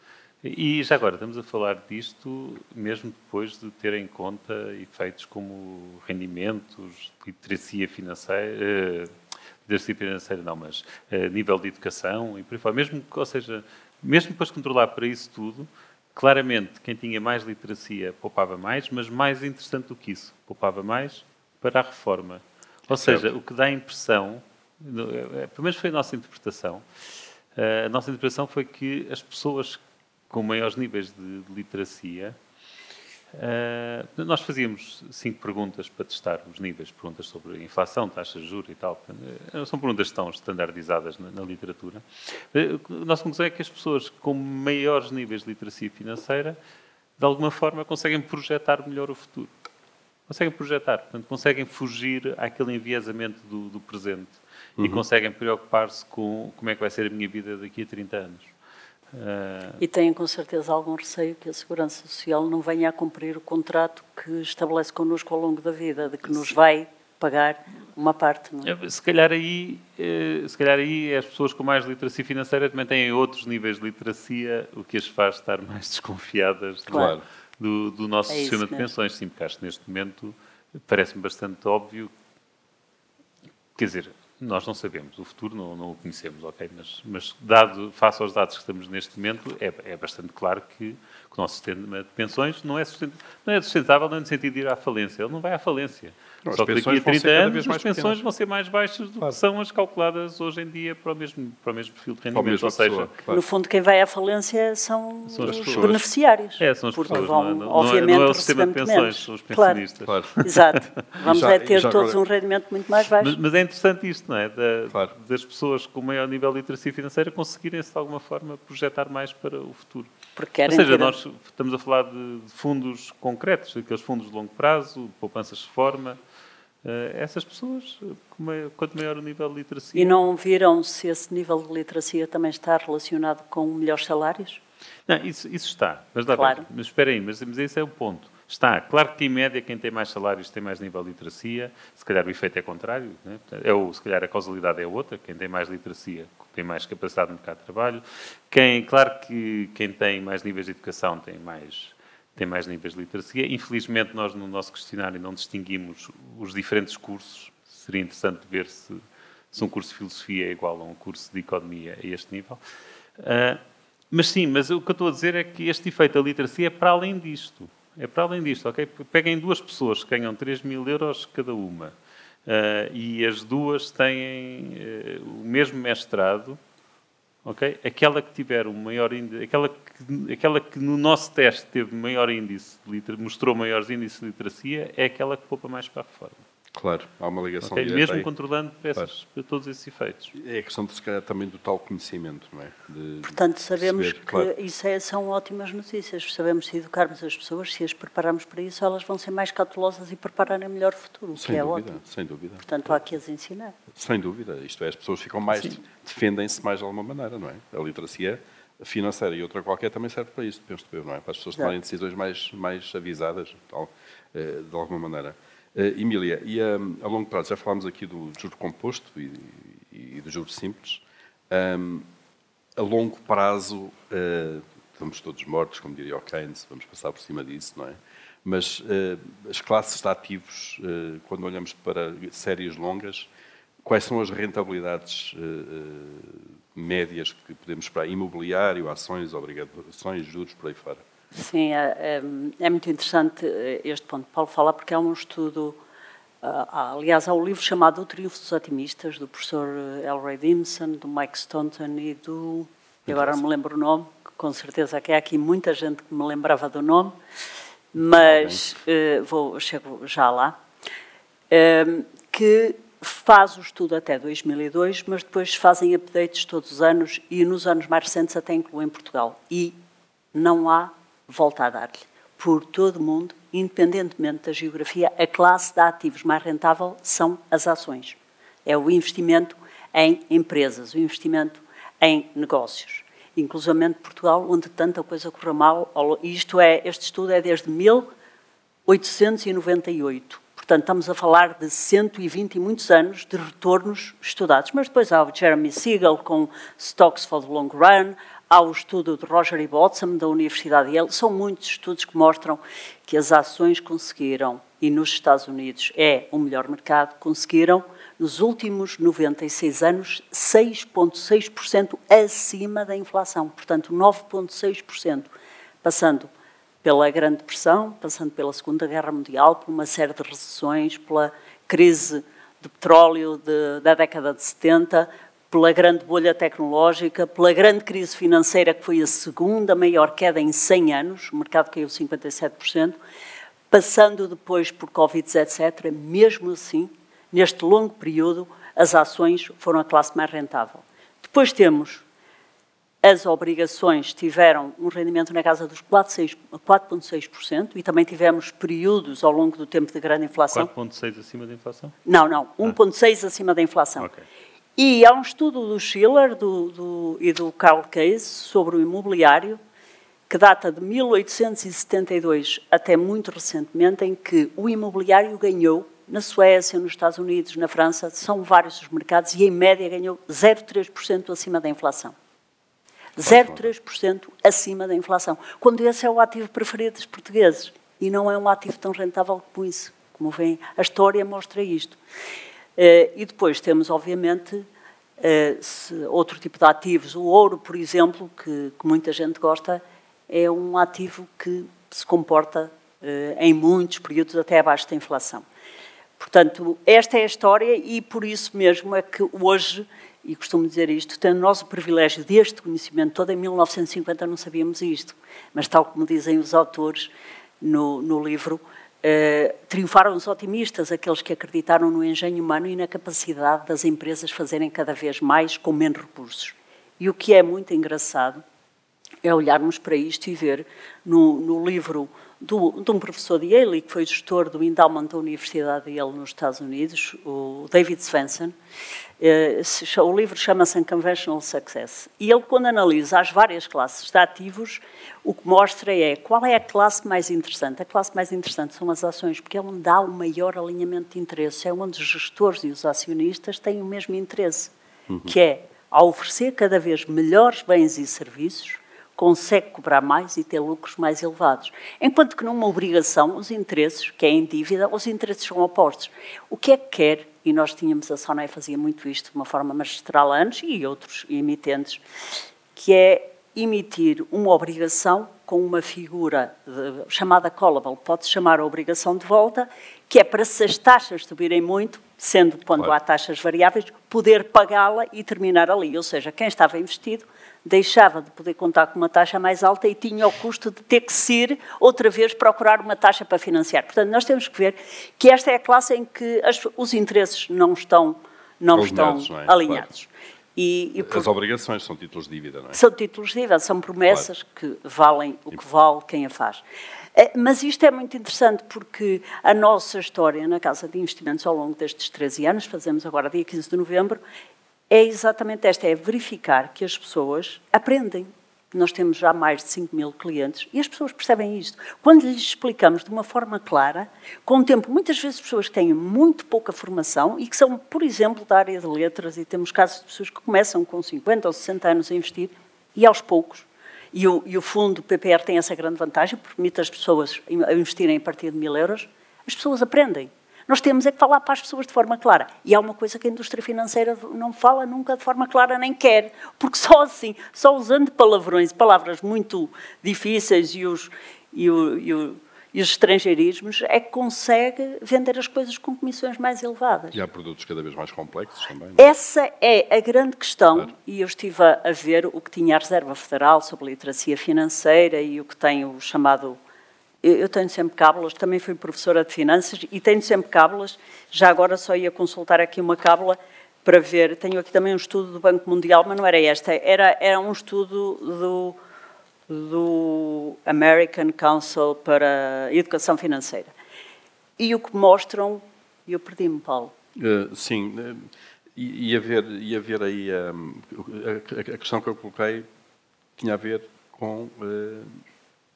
E já agora, estamos a falar disto mesmo depois de ter em conta efeitos como rendimentos, literacia financeira, uh, literacia financeira não, mas nível de educação e por aí fora. Mesmo, ou seja, mesmo depois de controlar para isso tudo, claramente quem tinha mais literacia poupava mais, mas mais interessante do que isso, poupava mais para a reforma. Ou seja, o que dá a impressão, eh, pelo menos foi a nossa interpretação, a nossa interpretação foi que as pessoas com maiores níveis de literacia, uh, nós fazíamos cinco perguntas para testar os níveis, perguntas sobre inflação, taxas de juros e tal. Uh, são perguntas que estão estandardizadas na, na literatura. Uh, a nossa conclusão é que as pessoas com maiores níveis de literacia financeira, de alguma forma, conseguem projetar melhor o futuro. Conseguem projetar, portanto, conseguem fugir àquele enviesamento do, do presente uhum. e conseguem preocupar-se com como é que vai ser a minha vida daqui a 30 anos. Uh... E têm com certeza algum receio que a Segurança Social não venha a cumprir o contrato que estabelece connosco ao longo da vida, de que nos vai pagar uma parte. É? Se calhar aí, eh, se calhar aí as pessoas com mais literacia financeira também têm outros níveis de literacia, o que as faz estar mais desconfiadas claro. do, do, nosso é sistema de pensões. Sim, porque acho que neste momento parece-me bastante óbvio. Quer dizer, nós não sabemos, o futuro não, não o conhecemos, ok? Mas, mas, dado, face aos dados que estamos neste momento, é, é bastante claro que, que, o nosso sistema de pensões não é, não é sustentável no sentido de ir à falência. Ele não vai à falência. Não, Só que daqui a 30 anos as pensões pequenas. vão ser mais baixas do claro. que são as calculadas hoje em dia para o mesmo, para o mesmo perfil de rendimento. Ou seja, pessoa, claro. no fundo, quem vai à falência são, são os pessoas. beneficiários. É, são as porque pessoas. Vão, não, é, obviamente, não é o sistema de pensões, menos. são os pensionistas. Claro. claro. Exato. Vamos já, é ter todos agora... um rendimento muito mais baixo. Mas, mas é interessante isto, não é? Da, claro. Das pessoas com maior nível de literacia financeira conseguirem-se, de alguma forma, projetar mais para o futuro. Ou seja, ter... nós estamos a falar de fundos concretos, aqueles fundos de longo prazo, poupanças de forma. Uh, essas pessoas, quanto maior o nível de literacia. E não viram se esse nível de literacia também está relacionado com melhores salários? Não, isso, isso está. Mas, dá claro. mas espera aí, mas, mas esse é o ponto. Está. Claro que, em média, quem tem mais salários tem mais nível de literacia. Se calhar o efeito é contrário. Né? É o, se calhar a causalidade é outra. Quem tem mais literacia tem mais capacidade no mercado de trabalho. Quem, claro que quem tem mais níveis de educação tem mais tem mais níveis de literacia. Infelizmente, nós no nosso questionário não distinguimos os diferentes cursos. Seria interessante ver se, se um curso de filosofia é igual a um curso de economia a este nível. Uh, mas sim, mas o que eu estou a dizer é que este efeito da literacia é para além disto. É para além disto, ok? Peguem duas pessoas que ganham 3 mil euros cada uma uh, e as duas têm uh, o mesmo mestrado ok? Aquela que tiver o maior índice, aquela que, aquela que no nosso teste teve maior índice, mostrou maiores índices de literacia, é aquela que poupa mais para a reforma. Claro, há uma ligação okay? Mesmo aí. controlando essas, claro. todos esses efeitos. É a questão, de, se calhar, também do tal conhecimento, não é? De Portanto, sabemos perceber, que claro. isso é, são ótimas notícias. Sabemos se educarmos as pessoas, se as prepararmos para isso, elas vão ser mais cautelosas e prepararem melhor o futuro, sem que é ótimo. Sem dúvida. Portanto, há que as ensinar. Sem dúvida. Isto é, as pessoas ficam mais, defendem-se mais de alguma maneira, não é? A literacia financeira e outra qualquer também serve para isso, penso eu, não é? Para as pessoas tomarem decisões mais, mais avisadas, tal, eh, de alguma maneira. Uh, Emília, e um, a longo prazo, já falámos aqui do juro composto e, e do juro simples. Um, a longo prazo, uh, estamos todos mortos, como diria o Keynes, vamos passar por cima disso, não é? Mas uh, as classes de ativos, quando olhamos para séries longas, quais são as rentabilidades médias que podemos esperar? Imobiliário, ações, obrigações, juros, por aí fora. Sim, é, é, é, muito interessante eh, este ponto. Paulo fala porque é um estudo, uh, aliás, há um livro chamado O Triunfo dos Otimistas, do professor eh, L. Ray Dimson, do Mike Staunton e do, agora não me lembro o nome, com certeza que há aqui muita gente que me lembrava do nome, mas vou, chego já lá, que faz o estudo até 2002, mas depois fazem updates todos os anos e nos anos mais recentes até incluem Portugal. E não há volta a dar-lhe. Por todo o mundo, independentemente da geografia, a classe de ativos mais rentável são as ações. É o investimento em empresas, o investimento em negócios. Inclusivamente Portugal, onde tanta coisa correu mal. Isto é, este estudo é desde 1898. Portanto, estamos a falar de 120 e muitos anos de retornos estudados. Mas depois há o Jeremy Siegel com Stocks for the Long Run, Há o estudo de Roger E. Botsam, da Universidade de Yale. São muitos estudos que mostram que as ações conseguiram, e nos Estados Unidos é o melhor mercado, conseguiram, nos últimos 96 anos, 6,6% acima da inflação. Portanto, 9,6%, passando pela Grande Depressão, passando pela Segunda Guerra Mundial, por uma série de recessões, pela crise de petróleo de, da década de 70, pela grande bolha tecnológica, pela grande crise financeira, que foi a segunda maior queda em 100 anos, o mercado caiu 57%, passando depois por Covid, etc. Mesmo assim, neste longo período, as ações foram a classe mais rentável. Depois temos as obrigações tiveram um rendimento na casa dos 4,6% e também tivemos períodos ao longo do tempo de grande inflação. 4,6% acima da inflação? Não, não, 1,6% ah. acima da inflação. Okay. E há um estudo do Schiller do, do, e do Carl Case sobre o imobiliário, que data de 1872 até muito recentemente, em que o imobiliário ganhou na Suécia, nos Estados Unidos, na França, são vários os mercados, e em média ganhou 0,3% acima da inflação. 0,3% acima da inflação. Quando esse é o ativo preferido dos portugueses. E não é um ativo tão rentável como isso. Como vem, a história mostra isto. Eh, e depois temos, obviamente, eh, outro tipo de ativos. O ouro, por exemplo, que, que muita gente gosta, é um ativo que se comporta eh, em muitos períodos até abaixo da inflação. Portanto, esta é a história e por isso mesmo é que hoje, e costumo dizer isto, tendo nós o privilégio deste conhecimento todo, em 1950 não sabíamos isto, mas tal como dizem os autores no, no livro, eh, triunfaram os otimistas, aqueles que acreditaram no engenho humano e na capacidade das empresas fazerem cada vez mais com menos recursos. E o que é muito engraçado é olharmos para isto e ver no, no livro do, de um professor de Yale, que foi gestor do endowment da Universidade de Yale nos Estados Unidos, o David Svensson. Eh, o livro chama-se Unconventional Success. E ele, quando analisa as várias classes de ativos, o que mostra é qual é a classe mais interessante. A classe mais interessante são as ações, porque é onde há o maior alinhamento de interesses, é onde os gestores e os acionistas têm o mesmo interesse, uhum. que é a oferecer cada vez melhores bens e serviços consegue cobrar mais e ter lucros mais elevados. Enquanto que numa obrigação, os interesses, que é em dívida, os interesses são opostos. O que é que quer, e nós tínhamos, a Sonai fazia muito isto de uma forma magistral antes, e outros emitentes, que é emitir uma obrigação com uma figura de, chamada callable, pode-se chamar a obrigação de volta, que é para se as taxas subirem muito, sendo quando claro. há taxas variáveis, poder pagá-la e terminar ali. Ou seja, quem estava investido deixava de poder contar com uma taxa mais alta e tinha o custo de ter que ir outra vez procurar uma taxa para financiar. Portanto, nós temos que ver que esta é a classe em que as, os interesses não estão, não estão não é? alinhados. Claro. E, e por... As obrigações são títulos de dívida, não é? São títulos de dívida, são promessas claro. que valem o que vale quem a faz. Eh, mas isto é muito interessante porque a nossa história na Casa de Investimentos ao longo destes 13 anos, fazemos agora dia 15 de novembro, é exatamente esta, é verificar que as pessoas aprendem. Nós temos já mais de 5 mil clientes e as pessoas percebem isto. Quando lhes explicamos de uma forma clara, com o tempo, muitas vezes pessoas que têm muito pouca formação e que são, por exemplo, da área de letras, e temos casos de pessoas que começam com 50 ou 60 anos a investir e aos poucos, e o, e o fundo PPR tem essa grande vantagem, permite as pessoas investirem a partir de mil euros, as pessoas aprendem. Nós temos é que falar para as pessoas de forma clara. E há uma coisa que a indústria financeira não fala nunca de forma clara, nem quer. Porque só assim, só usando palavrões, palavras muito difíceis e os, e o, e o, e os estrangeirismos, é que consegue vender as coisas com comissões mais elevadas. E há produtos cada vez mais complexos também. Não? É? Essa é a grande questão, claro. e eu estive a ver o que tinha a Reserva Federal sobre literacia financeira e o que tem o chamado eu tenho sempre cábulas, também fui professora de finanças e tenho sempre cábulas. Já agora só ia consultar aqui uma cábula para ver. Tenho aqui também um estudo do Banco Mundial, mas não era esta, era, era um estudo do, do American Council para Educação Financeira. E o que mostram, eu perdi-me, Paulo. Uh, sim, uh, ia, ver, ia ver aí um, a, a, questão que eu coloquei tinha a ver com uh,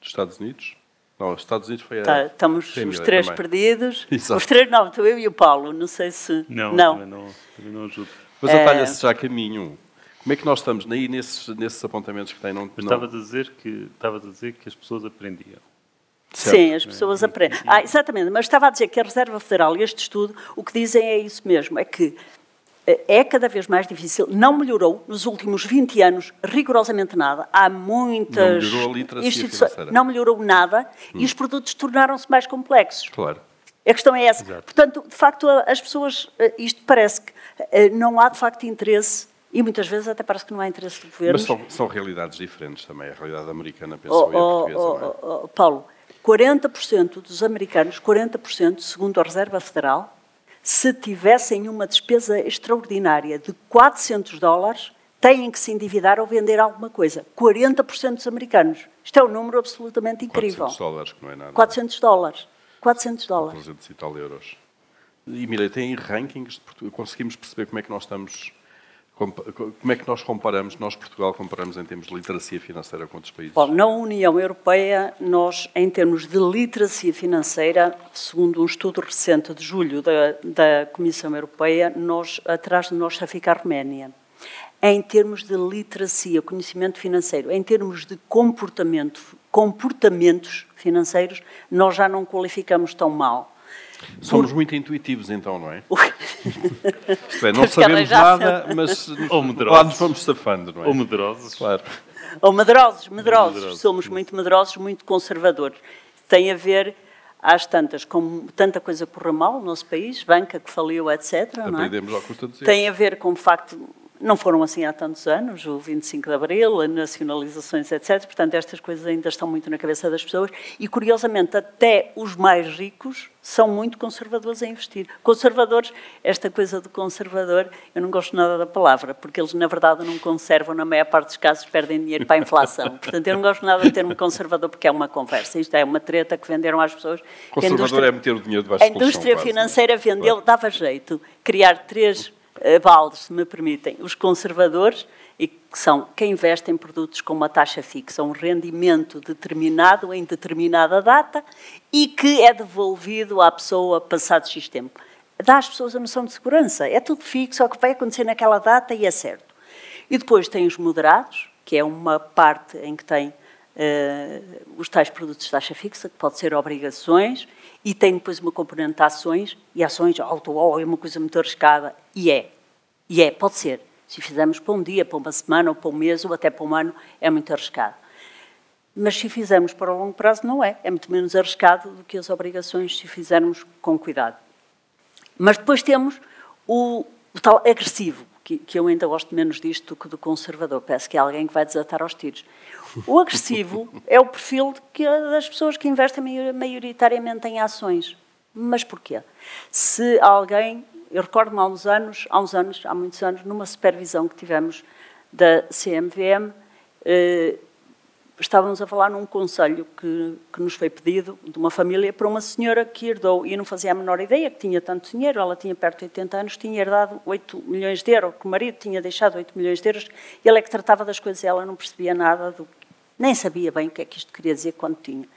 os Estados Unidos não, os Estados Unidos foi a. Tá, estamos os três também. perdidos. Exato. Os três não, estou eu e o Paulo, não sei se. Não, não. Também não, também não ajudo. Mas atalha-se já caminho. Como é que nós estamos aí nesses, nesses apontamentos que têm? Não, Mas estava, a dizer que, estava a dizer que as pessoas aprendiam. Certo. Sim, as pessoas aprendem. Ah, exatamente, mas estava a dizer que a Reserva Federal e este estudo, o que dizem é isso mesmo, é que é cada vez mais difícil. Não melhorou nos últimos 20 anos rigorosamente nada. Há muitas não melhorou a literacia financeira. Não melhorou nada hum. e os produtos tornaram-se mais complexos. Claro. A questão é essa. Exato. Portanto, de facto, as pessoas, eh, isto parece que eh, não há de facto interesse e muitas vezes até parece que não há interesse do governo. Mas são, são, realidades diferentes também. A realidade americana, penso oh, eu, oh, portuguesa, oh, é? Oh, oh Paulo, 40% dos americanos, 40%, segundo a Reserva Federal, se tivessem uma despesa extraordinária de 400 dólares, têm que se endividar ou vender alguma coisa. 40% dos americanos. Isto é um número absolutamente incrível. 400 dólares, que não é nada. 400 dólares. 400 dólares. 300 e tal euros. E, Mira, tem rankings, conseguimos perceber como é que nós estamos como é que nós comparamos, nós Portugal comparamos em termos de literacia financeira com outros países? Bom, na União Europeia, nós em termos de literacia financeira, segundo um estudo recente de julho da, da Comissão Europeia, nós, atrás de nós já fica a Roménia. Em termos de literacia, conhecimento financeiro, em termos de comportamento, comportamentos financeiros, nós já não qualificamos tão mal. Somos muito intuitivos, então, não é? Isto é, não sabemos nada, mas Ou medrosos. lá nos vamos safando, não é? Ou medrosos. Claro. Ou medrosos, medrosos. medrosos. Somos muito medrosos, muito conservadores. Tem a ver, às tantas, com tanta coisa correu mal no nosso país, banca que faliu, etc. Aprendemos não é? ao custo de Tem a ver com o facto não foram assim há tantos anos, o 25 de Abril, as nacionalizações, etc. Portanto, estas coisas ainda estão muito na cabeça das pessoas e, curiosamente, até os mais ricos são muito conservadores a investir. Conservadores, esta coisa do conservador, eu não gosto nada da palavra, porque eles, na verdade, não conservam, na maior parte dos casos, perdem dinheiro para a inflação. Portanto, eu não gosto nada de termo conservador, porque é uma conversa. Isto é uma treta que venderam às pessoas. Conservador é meter o dinheiro debaixo A indústria colchão, financeira quase, vendeu, dava jeito, criar três baldes, se me permitem, os conservadores, e que são quem investe em produtos com uma taxa fixa, um rendimento determinado em determinada data e que é devolvido à pessoa passado X tempo. Dá às pessoas a noção de segurança. É tudo fixo, é o que vai acontecer naquela data e é certo. E depois tem os moderados, que é uma parte em que tem uh, os tais produtos de taxa fixa, que pode ser obrigações, e tem depois uma componente de ações, e ações, auto é uma coisa muito arriscada, e é. E é, pode ser. Se fizermos para um dia, para uma semana, ou para um mês, ou até para um ano, é muito arriscado. Mas se fizermos para o longo prazo, não é. É muito menos arriscado do que as obrigações se fizermos com cuidado. Mas depois temos o, o tal agressivo, que, que, eu ainda gosto menos disto do que do conservador. Parece que é alguém que vai desatar aos tiros. O agressivo é o perfil que, das pessoas que investem maioritariamente em ações. Mas porquê? Se alguém, eu recordo-me há uns anos, há uns anos, há muitos anos, numa supervisão que tivemos da CMVM, eh, estávamos a falar num conselho que, que, nos foi pedido de uma família para uma senhora que herdou, e não fazia a menor ideia que tinha tanto dinheiro, ela tinha perto de 80 anos, tinha herdado 8 milhões de euros, que o marido tinha deixado 8 milhões de euros, e ela é que tratava das coisas, ela não percebia nada, do, nem sabia bem o que é que isto queria dizer quando tinha.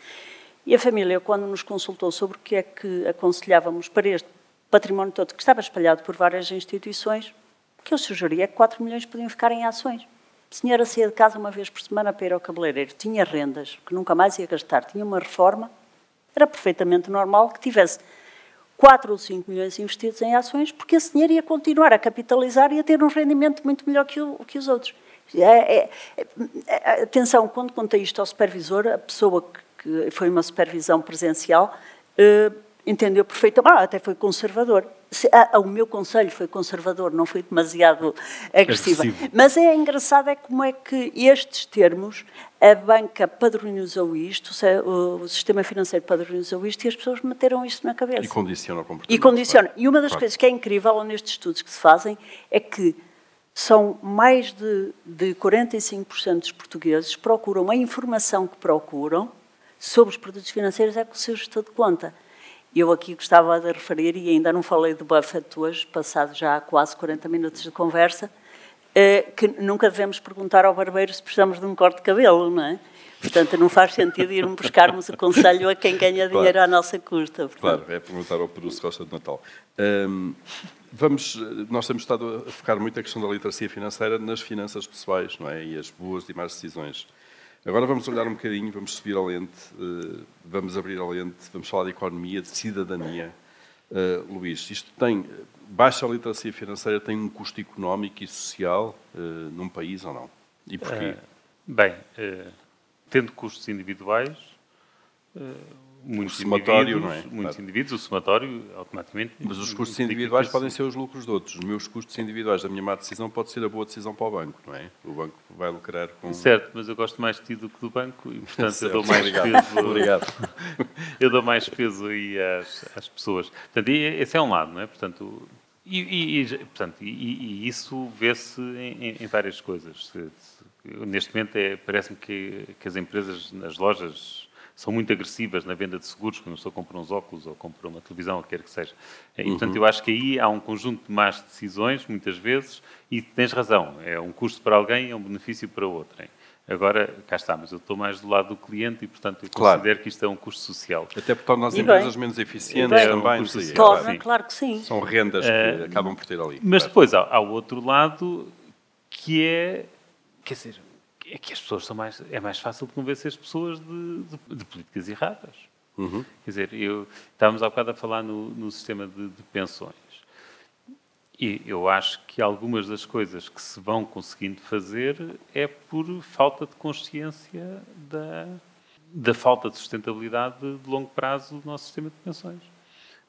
E a família, quando nos consultou sobre o que é que aconselhávamos para este património todo, que estava espalhado por várias instituições, o que eu sugeria é que 4 milhões podiam ficar em ações. A senhora saía de casa uma vez por semana para ir ao cabeleireiro, tinha rendas que nunca mais ia gastar, tinha uma reforma, era perfeitamente normal que tivesse 4 ou 5 milhões investidos em ações, porque esse dinheiro ia continuar a capitalizar e a ter um rendimento muito melhor que, o, que os outros. É, é, é, atenção, quando contei isto ao supervisor, a pessoa que, que foi uma supervisão presencial uh, entendeu perfeitamente, ah, até foi conservador. Ah, o meu conselho foi conservador, não foi demasiado agressiva. Agressivo. Mas é engraçado é como é que estes termos, a banca padronizou isto, o sistema financeiro padronizou isto e as pessoas meteram isto na cabeça. E condiciona o comportamento. E condiciona. Claro. E uma das claro. coisas que é incrível nestes estudos que se fazem é que são mais de, de 45% dos portugueses procuram a informação que procuram sobre os produtos financeiros é com o seu gestor de conta. Eu aqui gostava de referir, e ainda não falei do Buffett hoje, passado já quase 40 minutos de conversa, eh, que nunca devemos perguntar ao barbeiro se precisamos de um corte de cabelo, não é? Portanto, não faz sentido irmos buscarmos o conselho a quem ganha dinheiro claro. à nossa custa. Portanto. Claro, é perguntar ao Peru se gosta de Natal. Um, vamos, nós temos estado a focar muito a questão da literacia financeira nas finanças pessoais, não é? E as boas e más decisões. Agora vamos olhar um bocadinho, vamos subir a lente, uh, vamos abrir a lente, vamos falar de economia, de cidadania. Uh, Luís, isto tem, baixa literacia financeira tem um custo económico e social uh, num país ou não? E porquê? bem, tendo custos individuais, muitos indivíduos, não é? muitos claro. indivíduos, o somatório automaticamente. Mas os custos individuais podem ser os lucros de outros. Os meus custos individuais da minha má decisão pode ser a boa decisão para o banco, não é? O banco vai lucrar com. Certo, mas eu gosto mais de ti do que do banco e, portanto, certo. eu dou mais Obrigado. peso. Obrigado. eu dou mais peso aí às, às pessoas. Portanto, esse é um lado, não é? Portanto, e, e, portanto, e, e isso vê-se em, em, várias coisas. Neste momento, é, parece-me que, que as empresas, as lojas são muito agressivas na venda de seguros, quando a pessoa compra uns óculos ou compra uma televisão, ou quer que seja. E, uhum. portanto, eu acho que aí há um conjunto de más decisões, muitas vezes, e tens razão, é um custo para alguém e é um benefício para outro. Hein? Agora, cá está, mas eu estou mais do lado do cliente e, portanto, eu claro. considero que isto é um custo social. Até porque torna as e empresas bem, menos eficientes é também. Um custo torna, claro que sim. São rendas que uh, acabam por ter ali. Mas claro. depois há, há o outro lado que é, quer dizer, é que as pessoas são mais. É mais fácil de convencer as pessoas de, de, de políticas erradas. Uhum. Quer dizer, eu, estávamos há bocado a falar no, no sistema de, de, pensões. E eu acho que algumas das coisas que se vão conseguindo fazer é por falta de consciência da, da falta de sustentabilidade de longo prazo do nosso sistema de pensões.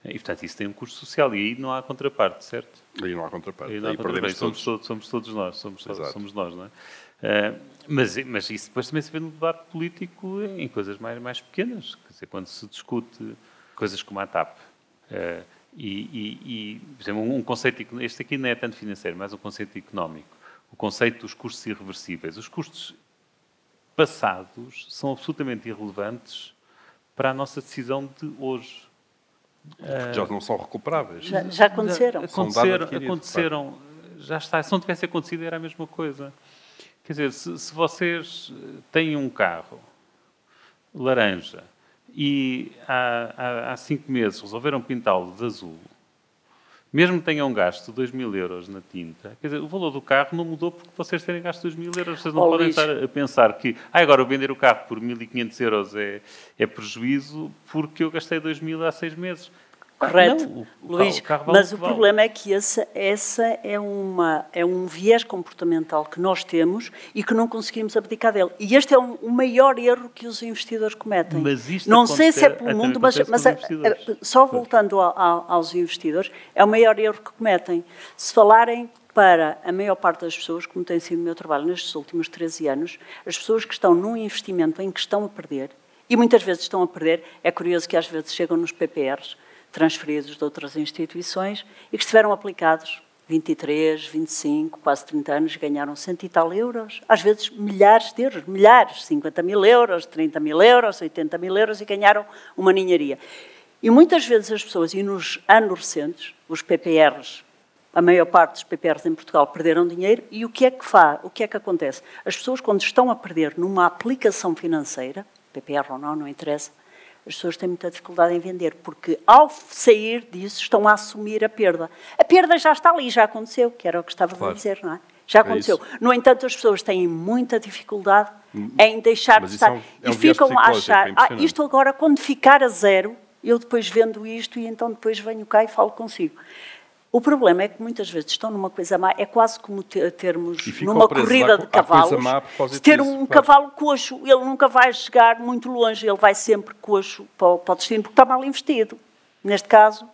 E, portanto, isso tem um custo social e aí não há contraparte, certo? Aí não há contraparte. Aí, não há aí contraparte. Somos, todos. todos, somos todos nós, somos, somos nós, não é? Uh, mas, mas isso depois também se vê no debate político em coisas mais, mais pequenas. Quer dizer, quando se discute coisas como a TAP. Uh, e, e, e, por exemplo, um conceito, este aqui não é tanto financeiro, mas um conceito económico. O conceito dos custos irreversíveis. Os custos passados são absolutamente irrelevantes para a nossa decisão de hoje. Já não são recuperáveis. Já, já aconteceram. Já, aconteceram, aconteceram já está. Se não tivesse acontecido, era a mesma coisa. Quer dizer, se, se vocês têm um carro laranja e há, há, há cinco meses resolveram pintá-lo de azul, mesmo que tenham gasto 2 mil euros na tinta, quer dizer, o valor do carro não mudou porque vocês terem gasto 2 mil euros. Vocês não oh, podem Luís. estar a pensar que ah, agora vender o carro por 1.500 euros é, é prejuízo porque eu gastei 2 mil há seis meses. Correto, Não, o, o Luís, carro, o carro mas o vale. problema é que essa, essa é, uma, é um viés comportamental que nós temos e que não conseguimos abdicar dele. E este é um, o maior erro que os investidores cometem. Mas isto não sei se é pelo mundo, mas, mas a- investidores. a- só voltando a- a- aos investidores, é o maior erro que cometem. Se falarem para a maior parte das pessoas, como tem sido o meu trabalho nestes últimos 13 anos, as pessoas que estão num investimento em que estão a perder, e muitas vezes estão a perder, é curioso que às vezes chegam nos PPRs, transferidos de outras instituições, e que estiveram aplicados 23, 25, quase 30 anos, ganharam cento e tal euros, às vezes milhares de euros, milhares, 50 mil euros, 30 mil euros, 80 mil euros, e ganharam uma ninharia. E muitas vezes as pessoas, e nos anos recentes, os PPRs, a maior parte dos PPRs em Portugal perderam dinheiro, e o que é que faz? O que é que acontece? As pessoas, quando estão a perder numa aplicação financeira, PPR ou não, não interessa, as pessoas têm muita dificuldade em vender, porque ao sair disso estão a assumir a perda. A perda já está ali, já aconteceu, que era o que estava Claro. a dizer, não é? Já É aconteceu. isso. no entanto, as pessoas têm muita dificuldade em deixar Mas de é estar. um- é um e ficam a psicológico, é achar, ah, isto agora, quando ficar a zero, eu depois vendo isto e então depois venho cá e falo consigo. O problema é que muitas vezes estão numa coisa má, é quase como te- termos numa corrida de cavalos, ter disso, um claro. cavalo coxo, ele nunca vai chegar muito longe, ele vai sempre coxo para o, para o destino, porque está mal investido. Neste caso,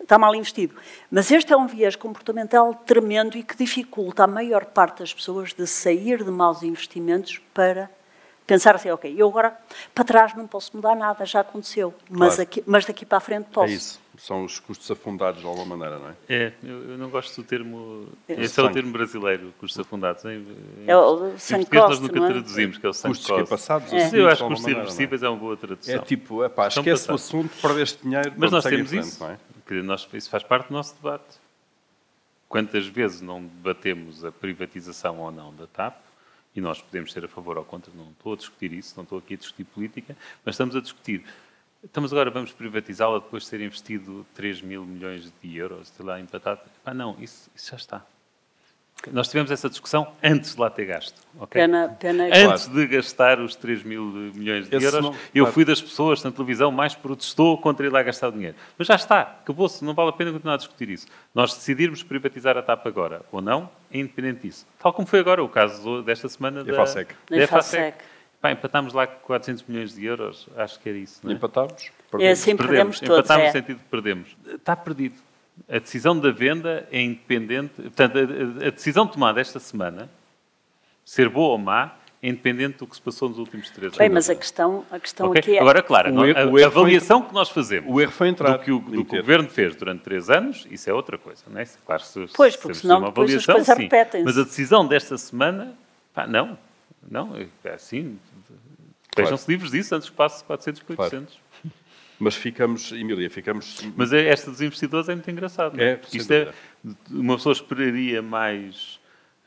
está mal investido. Mas este é um viés comportamental tremendo e que dificulta a maior parte das pessoas de sair de maus investimentos para pensar assim, ok, eu agora para trás não posso mudar nada, já aconteceu, mas, Claro. aqui, mas daqui para a frente posso. É isso. São os custos afundados de alguma maneira, não é? É, eu, eu não gosto do termo. É. Esse é o Sangue. termo brasileiro, custos afundados. Em, É o português nós nunca não é? traduzimos, que é o sunk Custos que cost. passados, Sim, assumidos eu de acho que custos é? irreversíveis é uma boa tradução. É tipo, epá, Estão esquece o passados. assunto, perdeste dinheiro, Mas nós temos frente, isso. não é? Quer dizer, nós- isso faz parte do nosso debate. Quantas vezes não debatemos a privatização ou não da TAP, e nós podemos ser a favor ou contra, não estou a discutir isso, não estou aqui a discutir política, mas estamos a discutir. Estamos agora, vamos privatizá-la depois de ter investido 3 mil milhões de euros, sei lá, empatado. Epá, não, isso, isso já está. Nós tivemos essa discussão antes de lá ter gasto. ok? Pena, pena Antes de gastar os 3 mil milhões de Esse euros, não- eu claro. fui das pessoas na televisão mais protestou contra ir lá gastar o dinheiro. Mas já está, acabou-se, não vale a pena continuar a discutir isso. Nós decidirmos privatizar a TAP agora ou não, é independente disso. Tal como foi agora o caso desta semana da EFASEC. da Da EFASEC. Pá, empatámos lá 400 milhões de euros, acho que era isso. Não é? Empatámos? É assim, perdemos todos. Empatámos é. no sentido de perdemos. Está perdido. A decisão da venda é independente. Portanto, a, a- a decisão tomada esta semana, ser boa ou má, é independente do que se passou nos últimos três Bem, anos. mas a questão, a questão Ok? aqui é... Agora, claro, O erro- a, o erro a foi- avaliação que nós fazemos O erro foi entrar. do que o, do que o governo fez durante três anos, isso é outra coisa, não é? Claro, se, Pois, se porque temos senão uma depois as avaliação, coisas sim. repetem-se. Mas a decisão desta semana, pá, não, não, é assim. Estejam-se livres disso antes que passe 400, 800. Mas ficamos, Emília, ficamos... Mas é, esta dos investidores é muito engraçado. não É, Porque sem isto é, uma pessoa esperaria mais.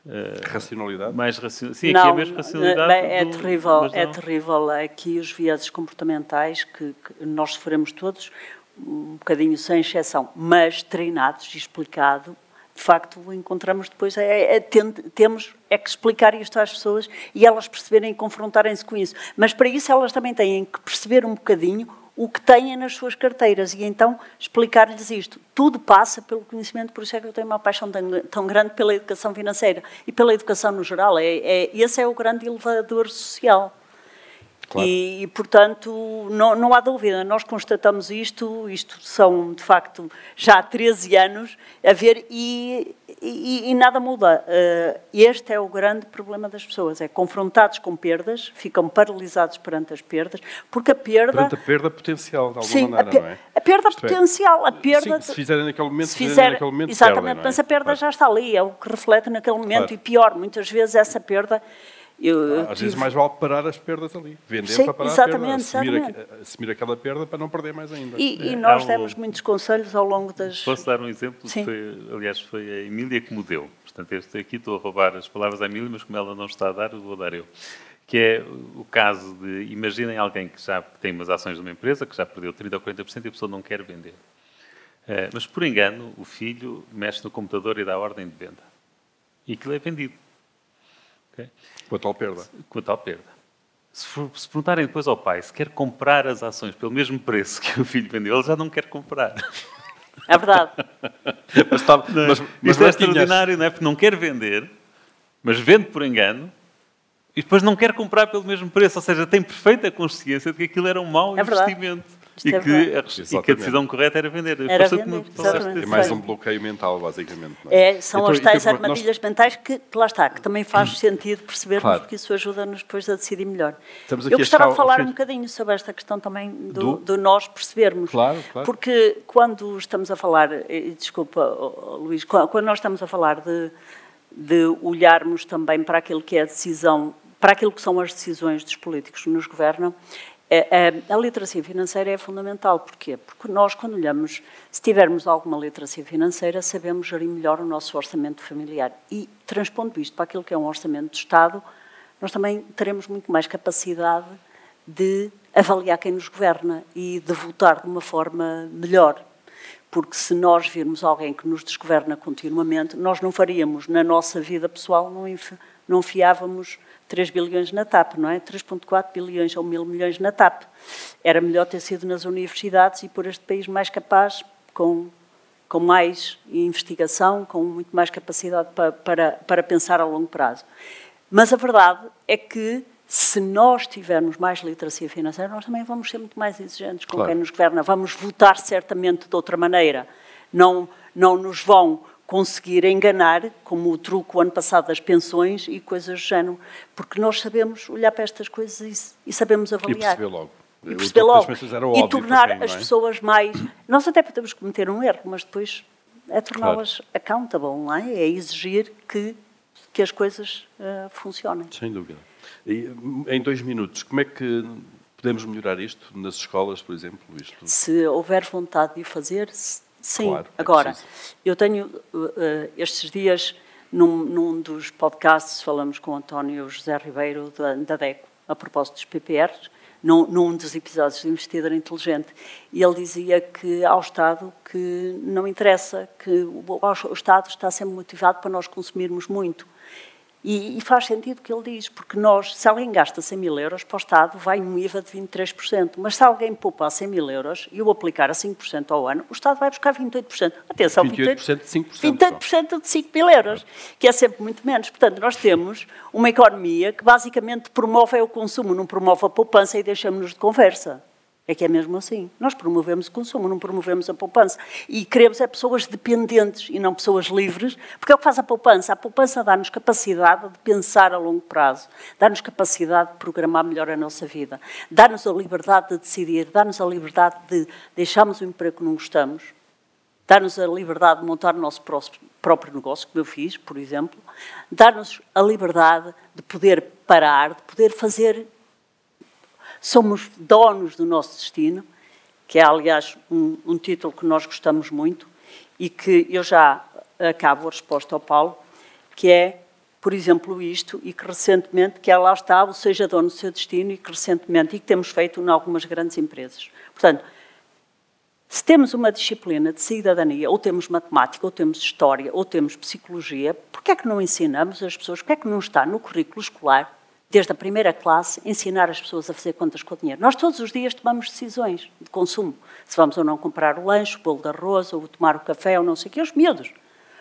eh, Racionalidade? mais racionalidade. Sim, aqui é mesmo racionalidade. bem, é do- terrível, é não. terrível aqui os vieses comportamentais que, que nós sofremos todos, um bocadinho sem exceção, mas treinados e explicado, de facto encontramos depois, é, é, tem- temos é que explicar isto às pessoas e elas perceberem e confrontarem-se com isso. Mas para isso elas também têm que perceber um bocadinho o que têm nas suas carteiras e então explicar-lhes isto. Tudo passa pelo conhecimento, por isso é que eu tenho uma paixão tão, tão grande pela educação financeira e pela educação no geral. É, é, esse é o grande elevador social. Claro. E, e, portanto, não, não há dúvida, nós constatamos isto, isto são, de facto, já há 13 anos a ver e, e, e nada muda. Uh, este é o grande problema das pessoas, é confrontados com perdas, ficam paralisados perante as perdas, porque a perda... Perante a perda potencial, de alguma sim, maneira, a, não é? a perda Isto é, potencial, é, a perda... Sim, se fizerem naquele momento, se fizer, naquele momento Exatamente, perdem, é? mas a perda claro. já está ali, é o que reflete naquele momento, claro. e pior, muitas vezes essa perda eu, Às tive... vezes mais vale parar as perdas ali, vender Sim, para parar exatamente, a perda, assumir, exatamente. A, assumir aquela perda para não perder mais ainda. E, é. e nós demos muitos conselhos ao longo das... Posso dar um exemplo? Foi, aliás, foi a Emília que me deu. Portanto, este aqui estou a roubar as palavras à Emília, mas como ela não está a dar, vou dar eu. Que é o caso de, imaginem alguém que já tem umas ações de uma empresa, que já perdeu 30% ou 40% e a pessoa não quer vender. Uh, mas, por engano, o filho mexe no computador e dá ordem de venda. E aquilo é vendido. Okay? Com a tal perda. Com a tal perda. Se, for, se, perguntarem depois ao pai se quer comprar as ações pelo mesmo preço que o filho vendeu, ele já não quer comprar. É verdade. mas, está, mas, mas, Isto é extraordinário, não é? Porque não quer vender, mas vende por engano e depois não quer comprar pelo mesmo preço. Ou seja, tem perfeita consciência de que aquilo era um mau é investimento. Verdade. E que, a, e que, a, decisão correta era vender. Era vender, É mais um bloqueio mental, basicamente. É? É, são então, as tais então, armadilhas nós... mentais que, que, lá está, que também faz sentido percebermos, claro. porque isso ajuda-nos depois a decidir melhor. Eu gostava de falar um bocadinho sobre esta questão também do, do? do nós percebermos. Claro, claro. Porque quando estamos a falar, e desculpa, Luís, quando nós estamos a falar de, de olharmos também para aquilo que é a decisão, para aquilo que são as decisões dos políticos que nos governam, é, é, a literacia financeira é fundamental. Porquê? Porque nós, quando olhamos, se tivermos alguma literacia financeira, sabemos gerir melhor o nosso orçamento familiar. E, transpondo isto para aquilo que é um orçamento de Estado, nós também teremos muito mais capacidade de avaliar quem nos governa e de votar de uma forma melhor. Porque se nós virmos alguém que nos desgoverna continuamente, nós não faríamos na nossa vida pessoal, não, não fiávamos 3 bilhões na TAP, não é? 3,4 bilhões ou mil milhões na TAP. Era melhor ter sido nas universidades e por este país mais capaz, com, com mais investigação, com muito mais capacidade para, para, para pensar a longo prazo. Mas a verdade é que se nós tivermos mais literacia financeira, nós também vamos ser muito mais exigentes com claro. quem nos governa. Vamos votar certamente de outra maneira. Não, não nos vão conseguir enganar, como o truque o ano passado das pensões e coisas do género, porque nós sabemos olhar para estas coisas e, e sabemos avaliar. E perceber logo. E perceber logo. E tornar quem, as é? pessoas mais... Nós até podemos cometer um erro, mas depois é torná-las claro. accountable, não é? É exigir que, que as coisas uh, funcionem. Sem dúvida. E, em dois minutos, como é que podemos melhorar isto nas escolas, por exemplo? Isto? Se houver vontade de fazer, Sim, claro, é agora, eu tenho uh, estes dias, num, num, dos podcasts, falamos com o António José Ribeiro, da, da DECO, a propósito dos PPRs, num, num, dos episódios de Investidor Inteligente, e ele dizia que ao Estado que não interessa, que o, o Estado está sempre motivado para nós consumirmos muito. E, e, faz sentido o que ele diz, porque nós, se alguém gasta 100 mil euros, para o Estado vai um IVA de 23%. Mas se alguém poupa 100 mil euros e o aplicar a 5% ao ano, o Estado vai buscar 28%. Atenção, 28%, 28% de 5%. 28% de 5 mil euros, que é sempre muito menos. Portanto, nós temos uma economia que basicamente promove o consumo, não promove a poupança e deixamos-nos de conversa. É que é mesmo assim. Nós promovemos o consumo, não promovemos a poupança. E queremos é pessoas dependentes e não pessoas livres, porque é o que faz a poupança. A poupança dá-nos capacidade de pensar a longo prazo, dá-nos capacidade de programar melhor a nossa vida, dá-nos a liberdade de decidir, dá-nos a liberdade de deixarmos o emprego que não gostamos, dá-nos a liberdade de montar o nosso próprio negócio, como eu fiz, por exemplo, dá-nos a liberdade de poder parar, de poder fazer somos donos do nosso destino, que é, aliás, um, um título que nós gostamos muito e que eu já acabo a resposta ao Paulo, que é, por exemplo, isto, e que recentemente, que é lá está, o seja dono do seu destino, e que recentemente, e que temos feito em algumas grandes empresas. Portanto, se temos uma disciplina de cidadania, ou temos matemática, ou temos história, ou temos psicologia, por que é que não ensinamos as pessoas, por que é que não está no currículo escolar desde a primeira classe, ensinar as pessoas a fazer contas com o dinheiro. Nós todos os dias tomamos decisões de consumo. Se vamos ou não comprar o lanche, o bolo de arroz, ou tomar o café, ou não sei o quê, os miúdos.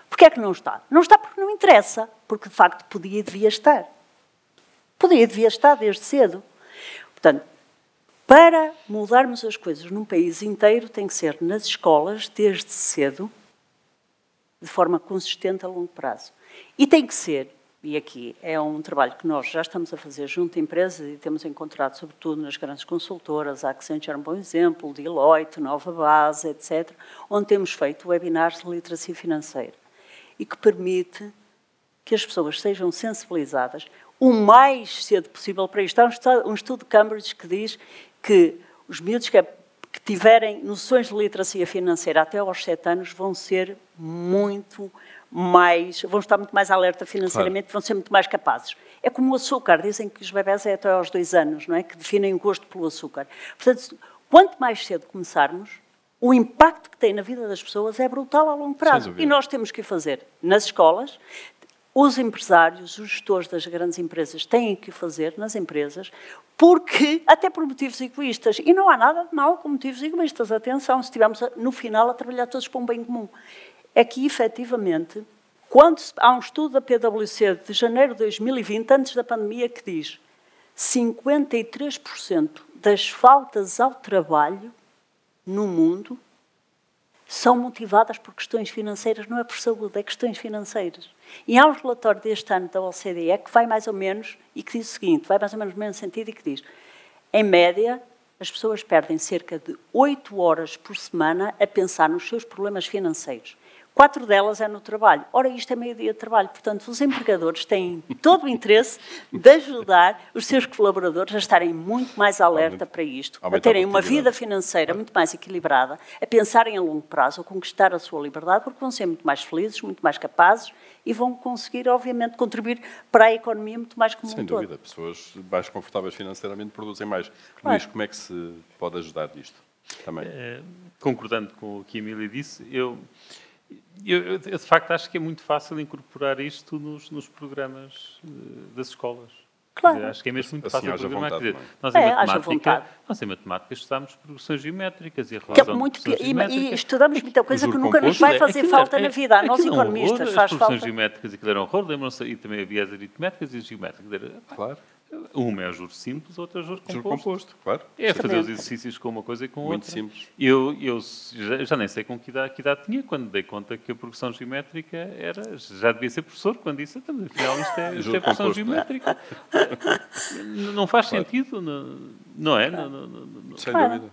Porquê é que não está? Não está porque não interessa, porque de facto podia e devia estar. Podia e devia estar desde cedo. Portanto, para mudarmos as coisas num país inteiro, tem que ser nas escolas, desde cedo, de forma consistente a longo prazo. E tem que ser, e aqui é um trabalho que nós já estamos a fazer junto a empresas e temos encontrado, sobretudo nas grandes consultoras, a Accenture é um bom exemplo, Deloitte, Nova Base, etc., onde temos feito webinars de literacia financeira e que permite que as pessoas sejam sensibilizadas o mais cedo possível para isto. Há um estudo, de Cambridge que diz que os miúdos que, que tiverem noções de literacia financeira até aos 7 anos vão ser muito mais, vão estar muito mais alerta financeiramente, claro. vão ser muito mais capazes. É como o açúcar, dizem que os bebés é até aos dois anos, não é? Que definem o gosto pelo açúcar. Portanto, quanto mais cedo começarmos, o impacto que tem na vida das pessoas é brutal a longo prazo. E nós temos que o fazer nas escolas, os empresários, os gestores das grandes empresas têm que fazer nas empresas, porque, até por motivos egoístas, e não há nada de mal com motivos egoístas, atenção, se estivermos no final a trabalhar todos para um bem comum. É que, efetivamente, quando há um estudo da PwC de janeiro de 2020, antes da pandemia, que diz 53% das faltas ao trabalho no mundo são motivadas por questões financeiras, não é por saúde, é questões financeiras. E há um relatório deste ano da OCDE que vai mais ou menos, e que diz o seguinte, vai mais ou menos no mesmo sentido, e que diz, em média, as pessoas perdem cerca de 8 horas por semana a pensar nos seus problemas financeiros. Quatro delas é no trabalho. Ora, isto é meio-dia de trabalho. Portanto, os empregadores têm todo o interesse de ajudar os seus colaboradores a estarem muito mais alerta para isto, a terem uma vida financeira muito mais equilibrada, a pensarem a longo prazo, a conquistar a sua liberdade, porque vão ser muito mais felizes, muito mais capazes e vão conseguir, obviamente, contribuir para a economia muito mais como Sem um dúvida. Todo. Pessoas mais confortáveis financeiramente produzem mais. Claro. Luís, como é que se pode ajudar nisto? Também. É, concordando com o que a Emília disse, eu eu, eu, de facto, acho que é muito fácil incorporar isto nos, nos programas uh, das escolas. Claro. Dizer, acho que é mesmo muito assim, fácil programar. Vontade, dizer, nós, em é, matemática, nós em matemática estudamos progressões geométricas e a é relação muito, e, e, estudamos muita coisa que nunca nos vai fazer é, falta é, na vida. A nós economistas faz falta. As progressões geométricas, aquilo era um horror, lembram-se, e também havia as aritméticas e as geométricas. Claro. Uma é juros simples, outra é juros composto. Juro composto, claro. É fazer os exercícios com uma coisa e com Muito outra. Muito simples. Eu, eu já, já, nem sei com que idade, que idade, tinha quando dei conta que a progressão geométrica era. Já devia ser professor quando disse, então, afinal, isto é, isto é progressão composto. geométrica. não faz claro. sentido, não, não é? Não, não, Sem dúvida.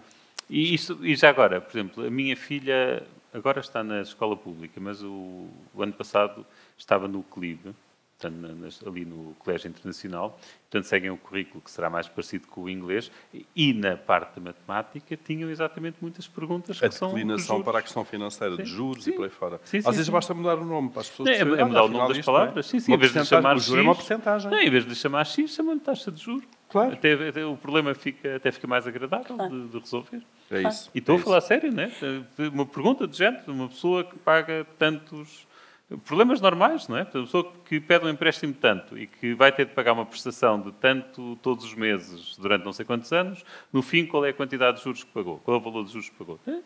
E, isto, e já agora, por exemplo, a minha filha agora está na escola pública, mas o, o ano passado estava no CLIB portanto, ali no Colégio Internacional, portanto, seguem o currículo que será mais parecido com o inglês, e na parte da matemática tinham exatamente muitas perguntas a que são... A declinação para a questão financeira, sim, de juros sim, e por aí fora. Sim, Às vezes sim. basta mudar o nome para as pessoas... É, é mudar o nome das palavras, sim, sim. Em vez de chamar o juro é uma porcentagem. Não, em vez de chamar X, chamam-lhe taxa de juros. Claro. Até, até, o problema fica, até fica mais agradável claro. de, de, resolver. É isso. E estou é a falar isso. sério, né? Uma pergunta de gente, uma pessoa que paga tantos Problemas normais, não é? A pessoa que pede um empréstimo tanto e que vai ter de pagar uma prestação de tanto todos os meses durante não sei quantos anos, no fim, qual é a quantidade de juros que pagou? Qual é o valor de juros que pagou? É,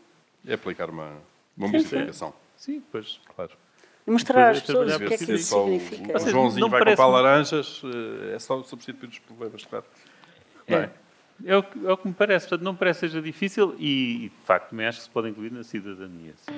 é aplicar uma, uma multiplicação. Sim, pois. Claro. E mostrar às pessoas o que é que isso significa. O, o Joãozinho vai comprar laranjas, eh, é só substituir os problemas, claro. É. É o, que, é o que me parece. Portanto, não parece seja difícil e, de facto, também acho que se pode incluir na cidadania. Sim.